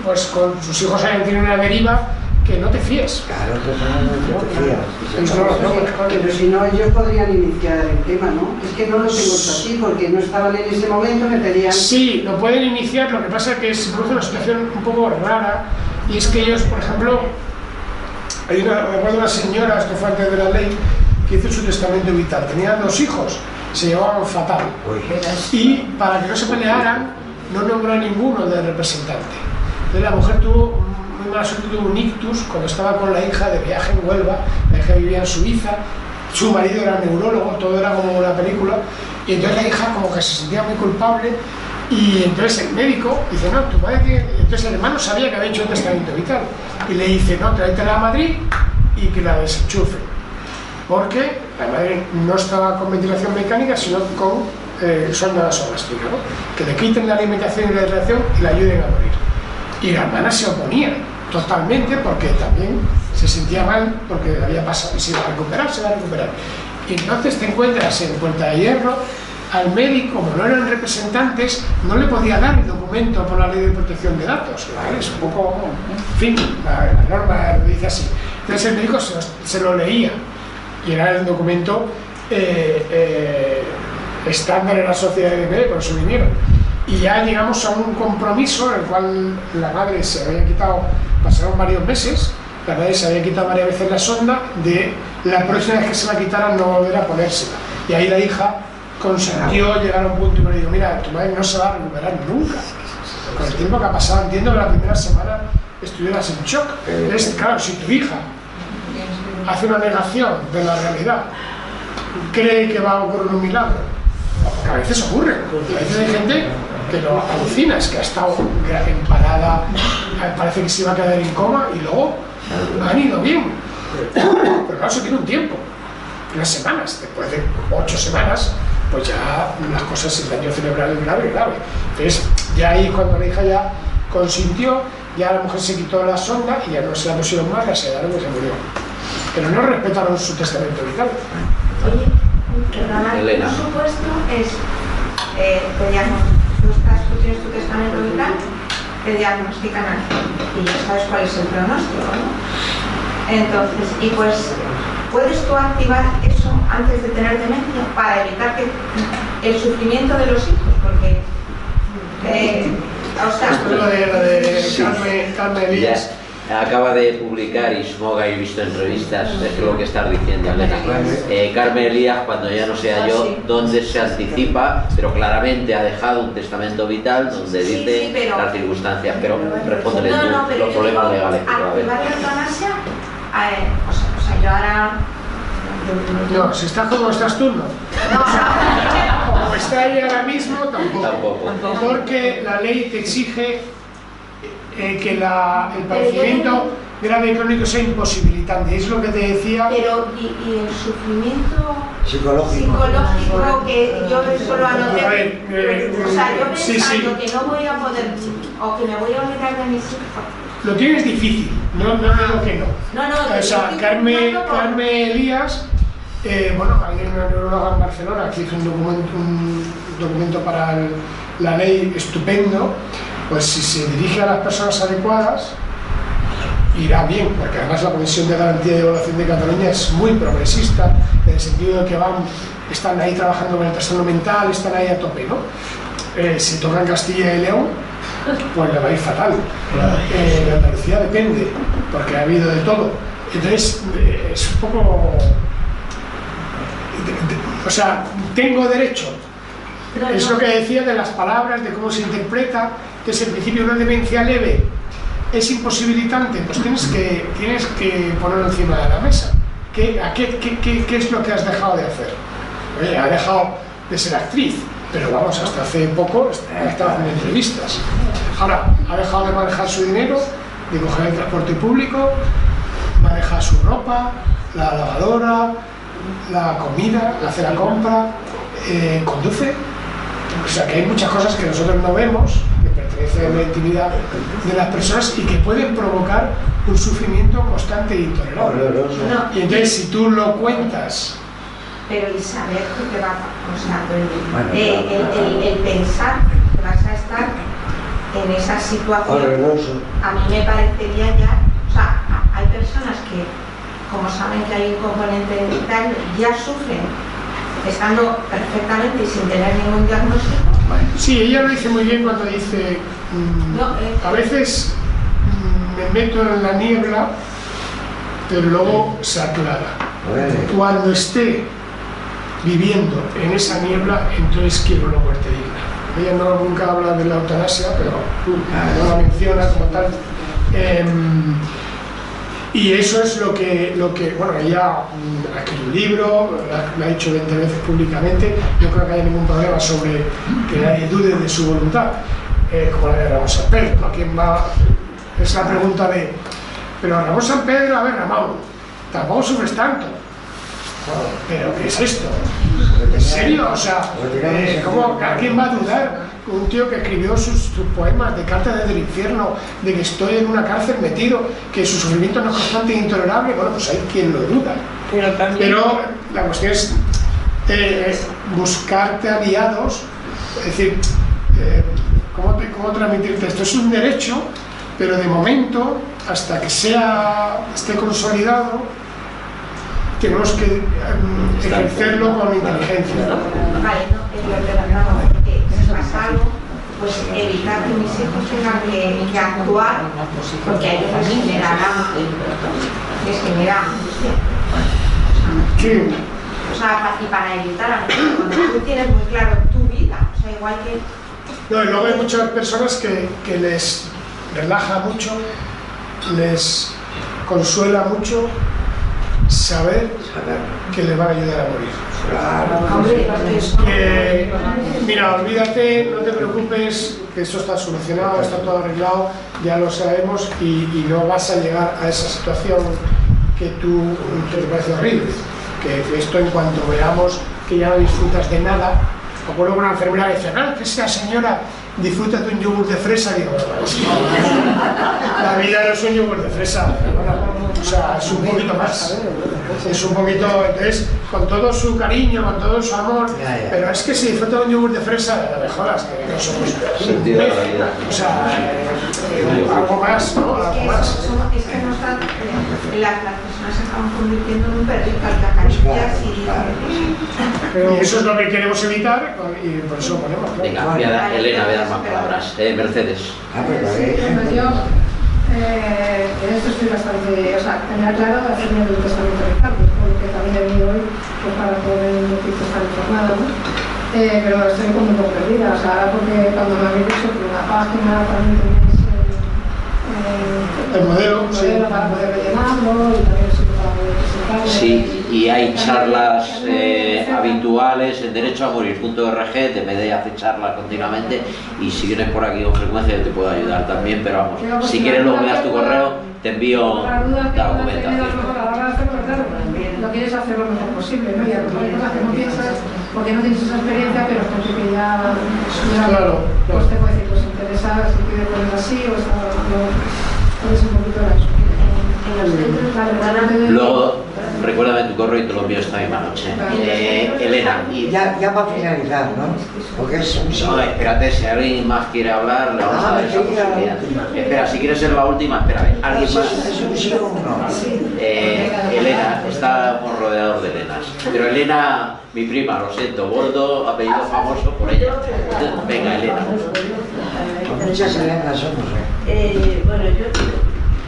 pues con sus hijos tenido una deriva que no te fíes. Claro que no te fías. Pues no, no, claro. Pero si no, ellos podrían iniciar el tema, ¿no? Es que no lo tengo así, porque no estaban en ese momento, me pedían... Sí, lo pueden iniciar, lo que pasa es que se produce una situación un poco rara y es que ellos, por ejemplo, hay una, me acuerdo una señora, esto fue antes de la ley, que hizo su testamento vital. Tenía dos hijos, se llevaban fatal. Y para que no se pelearan, no nombró a ninguno de representante. Entonces la mujer tuvo muy mala suerte, tuvo un ictus cuando estaba con la hija de viaje en Huelva, la hija vivía en Suiza, su marido era neurólogo, todo era como una película, y entonces la hija como que se sentía muy culpable y entonces el médico dice, no, tu madre tiene... Entonces el hermano sabía que había hecho un testamento vital y le dice, no, tráetela a Madrid y que la desenchufe. Porque la madre no estaba con ventilación mecánica, sino con eh, sonda. Que le quiten la alimentación y la hidratación y la ayuden a morir. Y la hermana se oponía totalmente porque también se sentía mal porque había pasado y se iba a recuperar, se va a recuperar. Entonces te encuentras en Puerta de Hierro al médico, como no eran representantes, no le podía dar el documento por la ley de protección de datos. ¿vale? Es un poco, en fin, la, la norma dice así. Entonces el médico se, se lo leía y era el documento eh, eh, estándar en la sociedad de DNI, por eso vinieron. Y ya llegamos a un compromiso en el cual la madre se había quitado, pasaron varios meses, la madre se había quitado varias veces la sonda, de la próxima vez que se la quitaran no volver a ponérsela. Y ahí la hija consentió llegar a un punto y me dijo, mira, tu madre no se va a recuperar nunca. Con el tiempo que ha pasado, entiendo que la primera semana estuvieras en shock. Es, claro, si tu hija hace una negación de la realidad, cree que va a ocurrir un milagro, porque a veces ocurre. A veces hay gente que lo alucina, es que ha estado en parada, parece que se iba a quedar en coma y luego han ido bien. Pero claro, eso tiene un tiempo, unas semanas, después de ocho semanas, pues ya las cosas, el daño cerebral es grave, grave. Entonces, ya ahí cuando la hija ya consintió, ya la mujer se quitó la sonda y ya no se la pusieron más, la sedaron y se murió. Pero no respetaron su testamento vital. Perdona, Elena. un supuesto es, eh, te tú, estás, tú tienes tu testamento vital, te diagnostican cáncer y ya sabes cuál es el pronóstico, ¿no? Entonces, y pues, ¿puedes tú activar eso antes de tener demencia para evitar que el sufrimiento de los hijos? Porque, eh, o sea, Esto es lo de, lo de Carmen, Carmen Elías. Acaba de publicar Ismoga y he visto en revistas es lo que estás diciendo, Elena. Eh, Carmen Elías, cuando ya no sea Ah, yo, donde se anticipa, pero claramente ha dejado un testamento vital donde Sí, dice sí, pero- las circunstancias, pero respóndele no, tú no, pero los problemas digo, legales que va a haber. activar la eutanasia, eh, o, sea, sea, yo ahora... No, si estás como estás tú, no. Como está ahí ahora mismo, tampoco. Tampoco. Porque la ley te exige eh, que la- el padecimiento grave y crónico sea imposibilitante. Es lo que te decía. Pero, ¿y, y el sufrimiento Psicológico. psicológico que yo eso lo anoté? A ver, eh, o sea, yo sí, pensando sí. que no voy a poder, o que me voy a olvidar de mis hijos. Lo tienes difícil, no, no digo que no. No, no, O sea, Carmen, no, no, Carmen Elías, eh, bueno, hay una neuróloga en Barcelona que hizo un documento, un documento para el- la ley estupendo, pues si se dirige a las personas adecuadas, irá bien, porque además la Comisión de Garantía y Evaluación de Cataluña es muy progresista, en el sentido de que van, están ahí trabajando con el trastorno mental, están ahí a tope, ¿no? Eh, si tocan Castilla y León, pues le va a ir fatal. Eh, en Andalucía depende, porque ha habido de todo. Entonces, eh, es un poco... de- de- o sea, tengo derecho. Es lo que decía de las palabras, de cómo se interpreta. Entonces, en principio, una demencia leve es imposibilitante, pues tienes que, tienes que ponerlo encima de la mesa. ¿Qué, a qué, qué- qué- qué es lo que has dejado de hacer? Oye, ha dejado de ser actriz, pero vamos, hasta hace poco estaba haciendo entrevistas. Ahora, ha dejado de manejar su dinero, de coger el transporte público, maneja su ropa, la lavadora, la comida, hace la compra, eh, conduce. O sea que hay muchas cosas que nosotros no vemos, que pertenecen a la intimidad de las personas y que pueden provocar un sufrimiento constante e intolerable. No. Y entonces si tú lo cuentas Pero y saber que te va a... O sea, el, eh, el- el- el pensar que vas a estar en esa situación, a mí me parecería ya... O sea, hay personas que, como saben que hay un componente vital, ya sufren estando perfectamente y sin tener ningún diagnóstico. Sí, ella lo dice muy bien cuando dice, mm, No, eh, a veces mm, me meto en la niebla, pero luego se aclara. Cuando esté viviendo en esa niebla, entonces quiero una muerte digna. Ella no, nunca habla de la eutanasia, pero mm, no la menciona como tal. Em, y eso es lo que, lo que bueno, ella mm, ha escrito un libro, lo ha dicho 20 veces públicamente, no creo que haya ningún problema sobre que nadie dude de su voluntad, eh, como la de Ramón San Pedro, ¿no? ¿Quién va? Es la pregunta de, pero Ramón San Pedro, a ver, Ramón, tampoco sufres tanto. Pero ¿qué es esto? ¿En serio? O sea, eh, ¿cómo, ¿quién va a dudar? Un tío que escribió sus, sus poemas de carta desde el infierno, de que estoy en una cárcel metido, que su sufrimiento no es constante e intolerable, bueno, pues hay quien lo duda. Pero también... Pero la cuestión es eh, buscarte aliados, es decir, eh, ¿cómo, te- ¿cómo transmitirte esto? Es un derecho, pero de momento, hasta que sea, esté consolidado, tenemos que em, ejercerlo con inteligencia. Vale, no, es lo que preguntaba, porque si pasa algo, pues evitar que mis hijos tengan que, que actuar, porque a ellos les generará, les genera angustia. Sí. O sea, pa- y para evitar angustia, cuando tú tienes muy claro tu vida, o sea, igual que No, y luego hay muchas personas que, que les relaja mucho, les consuela mucho saber que les van a ayudar a morir. Eh, mira, olvídate, no te preocupes, que esto está solucionado, está todo arreglado, ya lo sabemos y, y no vas a llegar a esa situación que tú te parece horrible. Que esto en cuanto veamos que ya no disfrutas de nada, acuerdo con una enfermera que decía, no, que esa señora disfruta de un yogur de fresa, digo, "Bueno, es que la vida no es un yogur de fresa, perdona". o sea, es un poquito más, es un poquito, entonces, con todo su cariño, con todo su amor, pero es que si disfruta de un yogur de fresa, no me jodas, que no somos Sentido de la vida. o sea, algo más, ¿no? es Algo que, más. es que nos dan- eh, las, las personas se acaban convirtiendo en un perrito al que acaricias y Y eso es lo que queremos evitar y por eso ponemos. claro. Venga, voy a dar- Elena, voy a dar más palabras. Eh, Mercedes. Bueno, yo eh, en esto estoy bastante, o sea, tenía claro hacerme el testamento de cambio, por lo que también he venido hoy pues, para poder decir que estar informada, ¿no? Eh, pero estoy como un poco perdida, o sea, ahora porque cuando me habéis dicho que en la página también El modelo, el sí. para poder rellenarlo y también para poder presentarlo. Sí, y hay charlas eh, habituales en derechoamorir.org, TPD hace charlas continuamente y si vienes por aquí con frecuencia yo te puedo ayudar también, pero vamos, si quieres luego me das tu correo, te envío La documentación. claro, lo quieres hacer lo mejor posible, ¿no? Y a lo cosas que no piensas porque no tienes esa experiencia, pero gente que ya, Claro, pues te puede decir, pues interesa si quiere poner así o está, Luego, recuérdame tu correo y te lo envío esta misma noche. Eh, Elena. Y... Ya, ya para finalizar, ¿no? Porque es un No, espérate, si alguien más quiere hablar, le vamos Ah, a dar esa posibilidad. Espera, si quieres ser la última, ver, ¿alguien más? Es un sí o un no. Eh, Elena, estamos rodeados de Elenas. Pero Elena, mi prima, lo siento, Gordo, apellido famoso por ella. Venga, Elena. Muchas Elenas somos, ¿eh? Eh, bueno, yo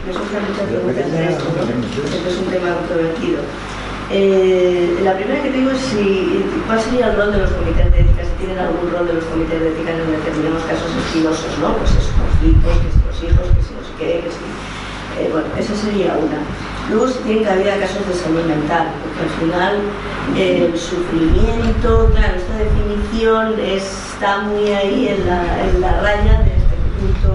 me surgen muchas preguntas de esto, ¿no? Es un tema controvertido. Eh, la primera que tengo es si, cuál sería el rol de los comités de ética, si tienen algún rol de los comités de ética en determinados casos espinosos, ¿no? Pues esos conflictos, que si los hijos, que si no sé qué, que si... eh, bueno, esa sería una. Luego si tienen cabida casos de salud mental, porque al final el sufrimiento, claro, esta definición está muy ahí en la, en la raya de este punto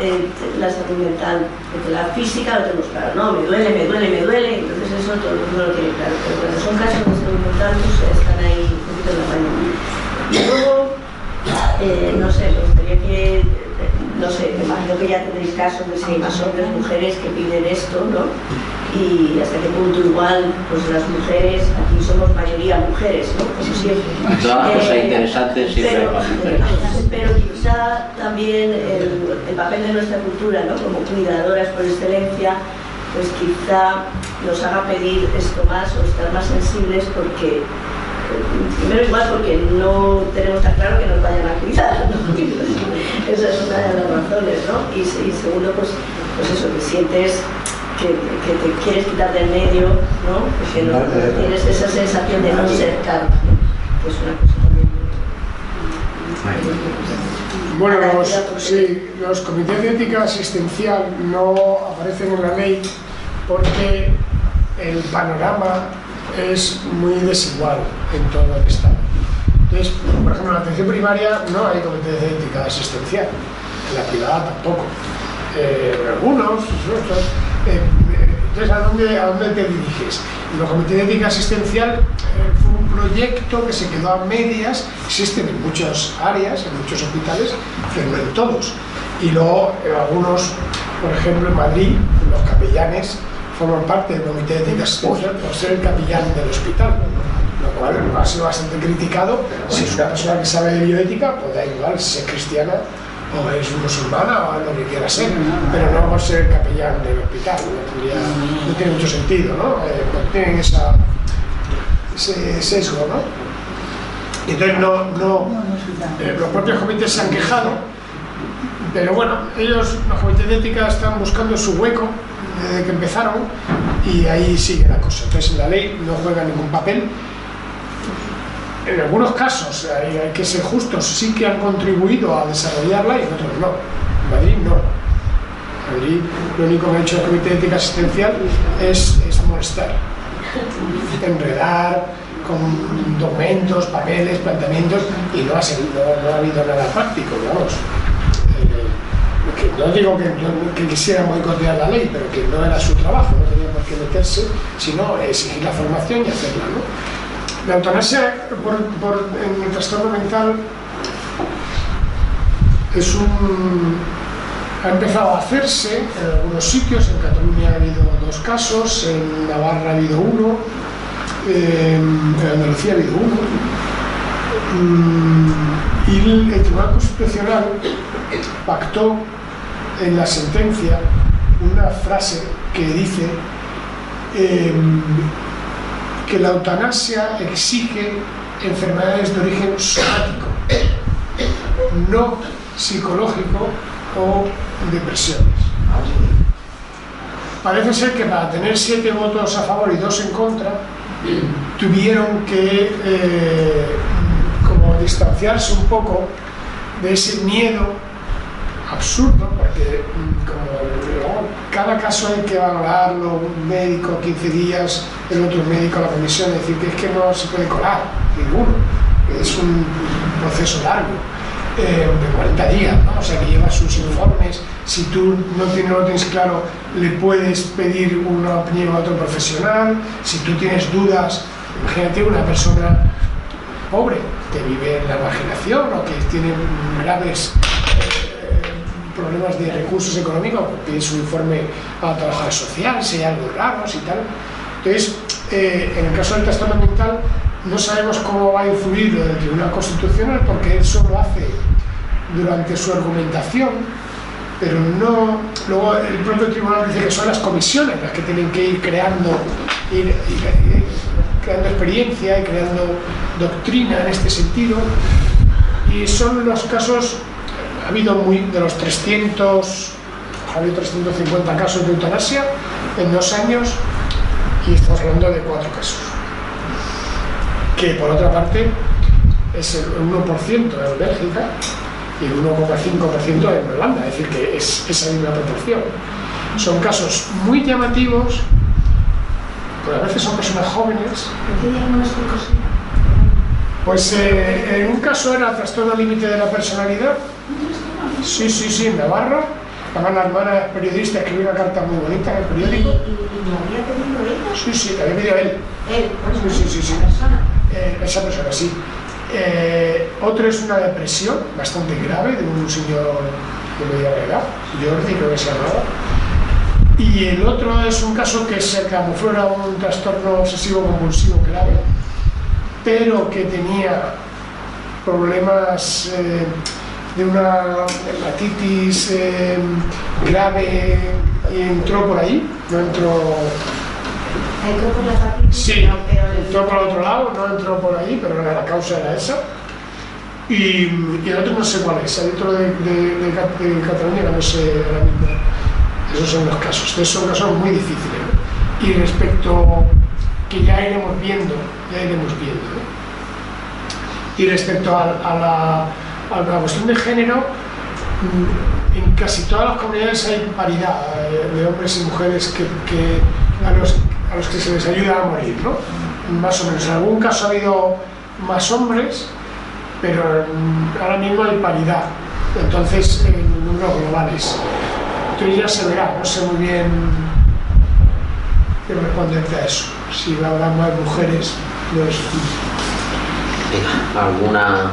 eh, la salud mental, porque la física lo tenemos claro, no, me duele, me duele, me duele, entonces eso todo el mundo lo tiene claro, pero cuando son casos de salud mental, pues están ahí un poquito en la raya. Y luego, eh, no sé, me gustaría que, no sé, me imagino que ya tendréis casos de si hay más hombres, mujeres que piden esto, ¿no? Y hasta qué punto igual, pues las mujeres, aquí somos mayoría mujeres, ¿no? Eso siempre. Cosas Eh, interesantes siempre hay pero- pero quizá también el, el papel de nuestra cultura, ¿no? como cuidadoras por excelencia, pues quizá nos haga pedir esto más o estar más sensibles porque, primero igual porque no tenemos tan claro que nos vayan a cuidar, ¿no? esa es una de las razones, ¿no? Y, se- y segundo, pues, pues eso, que sientes que, que te quieres quitar del medio, ¿no? Porque no, no tienes esa sensación de no ser carne, ¿no? que es una cosa también Bueno, los, sí, los comités de ética asistencial no aparecen en la ley porque el panorama es muy desigual en todo el Estado. Entonces, por ejemplo, en la atención primaria no hay de ética asistencial, en la privada tampoco. Eh, algunos, otros, eh, entonces, ¿a dónde, ¿a dónde te diriges? Los comités de ética asistencial eh, fue un proyecto que se quedó a medias, existen en muchas áreas, en muchos hospitales, pero no en todos. Y luego, en algunos, por ejemplo, en Madrid, los capellanes forman parte del comité de ética asistencial por ser el capellán del hospital, lo cual ha sido bastante criticado. Si es una persona que sabe de bioética, da igual si es cristiana o es musulmana o lo que quiera ser, pero no por ser capellán del hospital, no, tendría- no tiene mucho sentido, ¿no? Eh, pues tienen esa, ese sesgo, ¿no? Entonces no, no, eh, los propios comités se han quejado, pero bueno, ellos, los comités de ética están buscando su hueco desde que empezaron y ahí sigue la cosa. Entonces en la ley no juega ningún papel. En algunos casos, hay, que ser justos, sí que han contribuido a desarrollarla y en otros no. En Madrid no. En Madrid lo único que ha hecho el Comité de Ética Asistencial es, es molestar, enredar con documentos, papeles, planteamientos y no ha, servido, no, no ha habido nada práctico, digamos. No digo que, que quisiera boicotear la ley, pero que no era su trabajo, no tenía por qué meterse, sino exigir la formación y hacerla. La eutanasia por, en el trastorno mental es un, ha empezado a hacerse en algunos sitios, en Cataluña ha habido dos casos, en Navarra ha habido uno, en Andalucía ha habido uno. Mm, Y el Tribunal Constitucional pactó en la sentencia una frase que dice em, que la eutanasia exige enfermedades de origen somático, no psicológico o depresiones. Parece ser que para tener siete votos a favor y dos en contra, tuvieron que eh, como distanciarse un poco de ese miedo absurdo, porque como cada caso hay que valorarlo, un médico 15 días, el otro médico la comisión, decir que es que no se puede colar ninguno, es un proceso largo, eh, de 40 días, ¿no? o sea que lleva sus informes, si tú no tienes, tienes claro, le puedes pedir una opinión a otro profesional, si tú tienes dudas, imagínate una persona pobre que vive en la marginación o que tiene graves problemas de recursos económicos, pide su informe a la trabajadora social, si hay algo raro, si tal. Entonces, eh, en el caso del trastorno mental, no sabemos cómo va a influir lo del Tribunal Constitucional porque él solo hace durante su argumentación, pero no. Luego el propio tribunal dice que son las comisiones las que tienen que ir creando, ir creando experiencia y creando doctrina en este sentido. Y son los casos, ha habido muy, de los 300, ha habido 350 casos de eutanasia en dos años y estamos hablando de cuatro casos. Que por otra parte es el 1% en Bélgica y el 1,5% en Holanda, es decir, que es esa misma proporción. Son casos muy llamativos, pero a veces son personas jóvenes. ¿Qué? Pues eh, en un caso era trastorno límite de la personalidad. Sí, sí, sí, en Navarra. Además la hermana periodista, escribió una carta muy bonita en el ¿Y, periódico. y, y lo había pedido ella? Sí, sí, la había pedido él. Sí, sí, sí, sí. Eh, esa persona, sí. Eh, otro es una depresión bastante grave de un señor de mediana edad, Jordi creo que se llamaba. Y el otro es un caso que se camufló era un trastorno obsesivo compulsivo grave, pero que tenía problemas eh, de una hepatitis eh, grave y entró por ahí, no entró Entró por la hepatitis, Sí, no, pero el- entró por otro lado, no entró por ahí, pero la, causa era esa. Y, y el otro no sé cuál es, el otro de, de, de de Cataluña no sé ahora mismo. Esos son los casos, estos son casos muy difíciles. Y respecto, que ya iremos viendo, ya iremos viendo. Y respecto a, a la, a la cuestión de género, mm, en casi todas las comunidades hay paridad eh, de hombres y mujeres que, que a, los, a los que se les ayuda a morir, ¿no? Más o menos. En algún caso ha habido más hombres, pero mm, ahora mismo hay paridad. Entonces, en números globales. Entonces ya se verá, no sé muy bien qué responderte a eso. Si haber más mujeres, es... Venga, ¿Alguna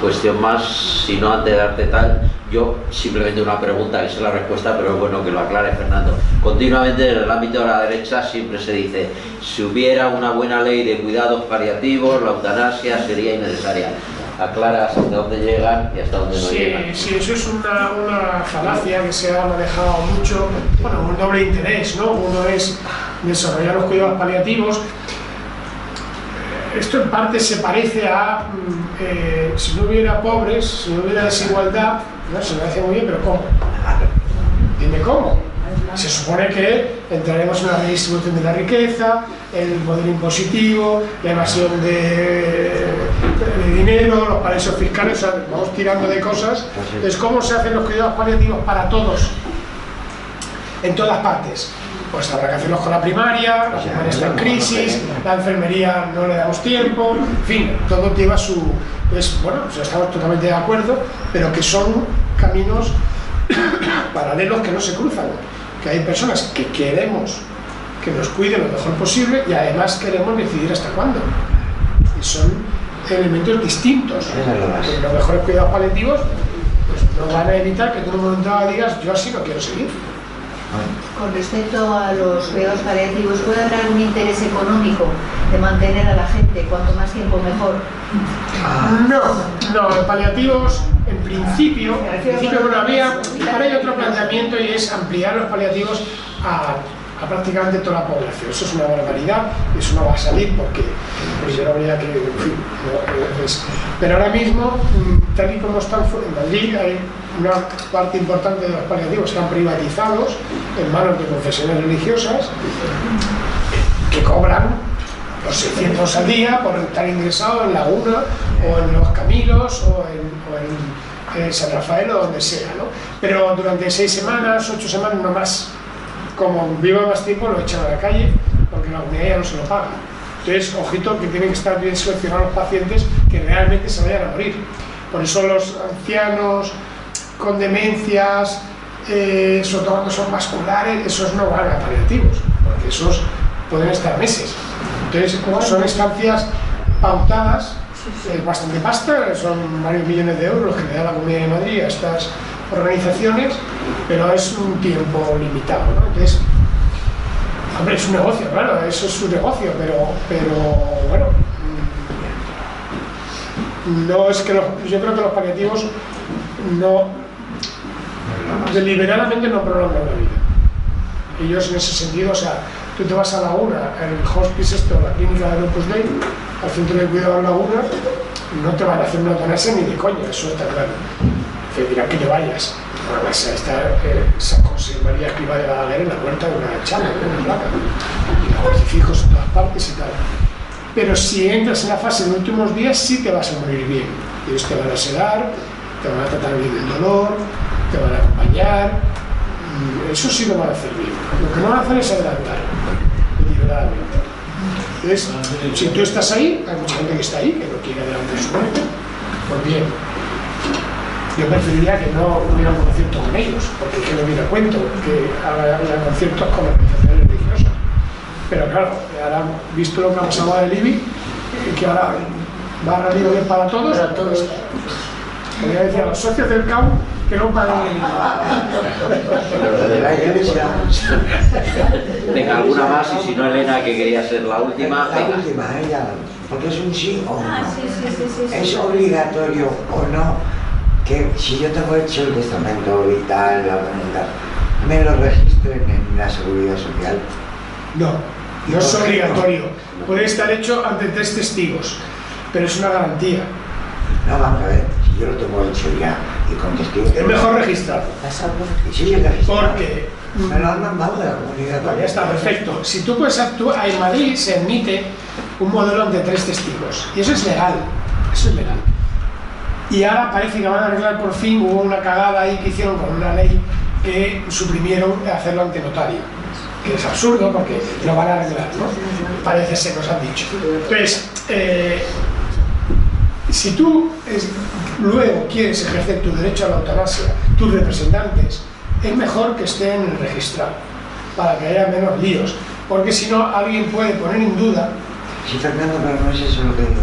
cuestión más? Si no, antes de darte tal, yo simplemente una pregunta, que es la respuesta, pero bueno que lo aclare Fernando. Continuamente en el ámbito de la derecha siempre se dice, si hubiera una buena ley de cuidados paliativos, la eutanasia sería innecesaria. Aclara hasta dónde llegan y hasta dónde no Sí, llegan. sí, eso es una, una falacia que se ha manejado mucho, bueno, un doble interés, ¿no? Uno es desarrollar los cuidados paliativos. Esto en parte se parece a mm, eh, si no hubiera pobres, si no hubiera desigualdad, no se me hace muy bien, pero ¿cómo? Dime cómo. Se supone que entraremos en una redistribución de la riqueza, el modelo impositivo, la evasión de, dinero, los paraísos fiscales, o sea, vamos tirando de cosas. Entonces, ¿cómo se hacen los cuidados paliativos para todos? En todas partes. Pues habrá que hacerlos con la primaria, la primaria está en crisis, la enfermería no le damos tiempo, en fin, todo lleva su... Pues bueno, pues estamos totalmente de acuerdo, pero que son caminos paralelos que no se cruzan, que hay personas que queremos que nos cuiden lo mejor posible y además queremos decidir hasta cuándo. Y son elementos distintos. Los mejores cuidados paliativos pues, no van a evitar que tú en un momento dado digas yo así no quiero seguir. Con respecto a los cuidados paliativos, ¿puede haber algún interés económico de mantener a la gente cuanto más tiempo mejor? No, no, en paliativos, en principio, en principio bueno, había, ahora hay otro planteamiento y es ampliar los paliativos a, a prácticamente toda la población. Eso es una barbaridad, eso no va a salir porque pues yo no habría que, en fin, no, es- pero ahora mismo, mm, tal y como están en Madrid, hay una parte importante de los paliativos están privatizados en manos de confesiones religiosas que cobran los 600 al día por estar ingresado en Laguna o en Los en, o en, eh, San Rafael o donde sea, ¿no? Pero durante seis semanas, ocho semanas, no más. Como viva más tiempo, lo echan a la calle porque la unidad ya no se lo paga. Entonces, ojito que tienen que estar bien seleccionados los pacientes que realmente se vayan a morir. Por eso los ancianos con demencias, eh, sobre todo cuando son vasculares, esos no van a paliativos, porque esos pueden estar meses. Entonces, son estancias pautadas, es bastante pasta, son varios millones de euros que le da la Comunidad de Madrid a estas organizaciones, pero es un tiempo limitado. ¿no? Entonces, es un negocio, claro, eso es su negocio, pero, pero bueno. mm, No es que los- yo creo que los paliativos no deliberadamente no prolongan la vida. Ellos en ese sentido, o sea, tú te vas a Laguna, el hospice esto, la clínica de Opus Dei, al centro de cuidado de Laguna, no te van a hacer una eutanasia ni de coña, eso está claro. Te dirán que te vayas. Además, está eh, San José María Escriba de Balaguer en la puerta de una chama, de una placa. Y los crucifijos en todas partes y tal. Pero si entras en la fase de últimos días, sí te vas a morir bien. Ellos te van a sedar, te van a tratar bien del dolor, te van a acompañar. Eso sí lo van a hacer bien. Lo que no van a hacer es adelantar, deliberadamente. Entonces, si tú estás ahí, hay mucha gente que está ahí que no quiere adelantar su muerte, pues bien. Yo preferiría que no hubiera un concierto con ellos, porque que no hubiera cuento, que haga haga conciertos con organizaciones religiosas. Pero claro, ahora visto lo que ha pasado de Libby, eh, que ahora va a libre para todos, para todos. Quería decir a los socios del CAU que no Pero de la iglesia. Venga, alguna más y si no, Elena, que quería ser la última. La última, ella, porque es un sí o Ah, no. sí, sí, sí, sí, sí. ¿Es obligatorio o no que si yo tengo hecho el testamento vital, la voluntad, me lo registren en la seguridad social? No, no es obligatorio. Puede estar hecho ante tres testigos, pero es una garantía. No, vamos a ver, si yo lo tengo hecho ya y con testigos... Es mejor registrarlo. Sí, registrado. Porque Me lo han mandado de la comunidad. Pues ya está, perfecto. Si tú puedes actuar, en Madrid se admite un modelo ante tres testigos. Y eso es legal. Eso es legal. Y ahora parece que van a arreglar por fin, hubo una cagada ahí que hicieron con una ley que suprimieron hacerlo ante notario. Que es absurdo porque lo van a arreglar, ¿no? Parece ser, nos han dicho. Entonces, eh, si tú es- luego quieres ejercer tu derecho a la eutanasia, tus representantes, es mejor que estén en el registrado, para que haya menos líos, porque si no alguien puede poner en duda Sí, Fernando, pero no es eso lo que digo.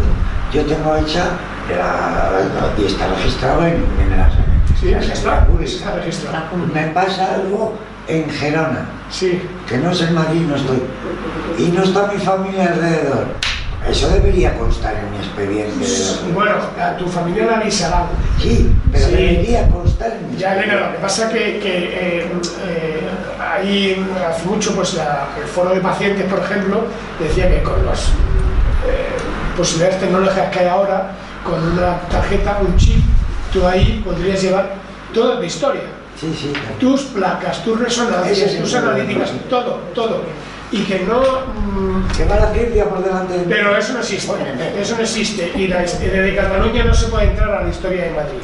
Yo tengo hecha la, y está registrado en, en la Sí, en está, registrado. Me pasa algo en Gerona, Sí, que no es en Madrid, no estoy. Y no está mi familia alrededor. Eso debería constar en mi expediente. de bueno, a tu familia la avisarán. Sí, pero Sí. debería constar en mi Ya. Elena, lo que pasa que, que eh, eh, ahí hace mucho pues la- el foro de pacientes, por ejemplo, decía que con las eh, posibilidades tecnológicas que hay ahora, con una tarjeta, un chip, tú ahí podrías llevar toda tu historia. Sí, sí. claro. Tus placas, tus resonancias, tus analíticas, todo, todo. Y que no... mm, Que va la ciencia por delante de pero eso no existe, eso no existe. Y la, desde Cataluña no se puede entrar a la historia de Madrid.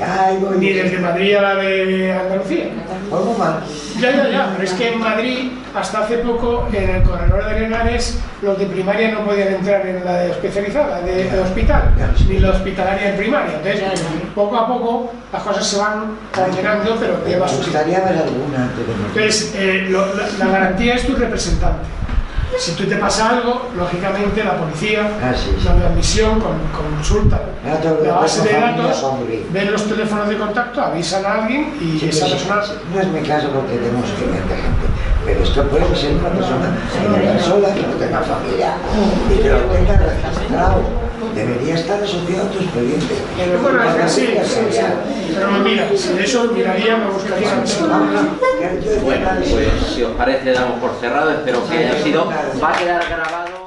Ay, voy. Ni desde Madrid a la de Andalucía. Algo mal. Ya, ya, ya, pero es que en Madrid, hasta hace poco, en el corredor de Henares, los de primaria no podían entrar en la de especializada, de, de hospital, ni la hospitalaria en primaria. Entonces, poco a poco, las cosas se van ordenando, pero lleva su alguna de. Entonces, eh, lo- la, la garantía es tu representante. Si tú te pasa algo, lógicamente la policía, Ah, sí, sí. la de admisión, con, consulta tengo- la base de datos, ven los teléfonos de contacto, avisan a alguien y Sí, esa persona. No es mi caso porque tenemos que gente, pero esto puede ser una persona sola que no tenga familia y que lo tenga registrado. Debería estar asociado a tu expediente. Bueno, es que sí, sí, sí. Pero mira, si eso miraría, me buscaría Bueno, pues si os parece damos por cerrado, espero que haya sido, va a quedar grabado.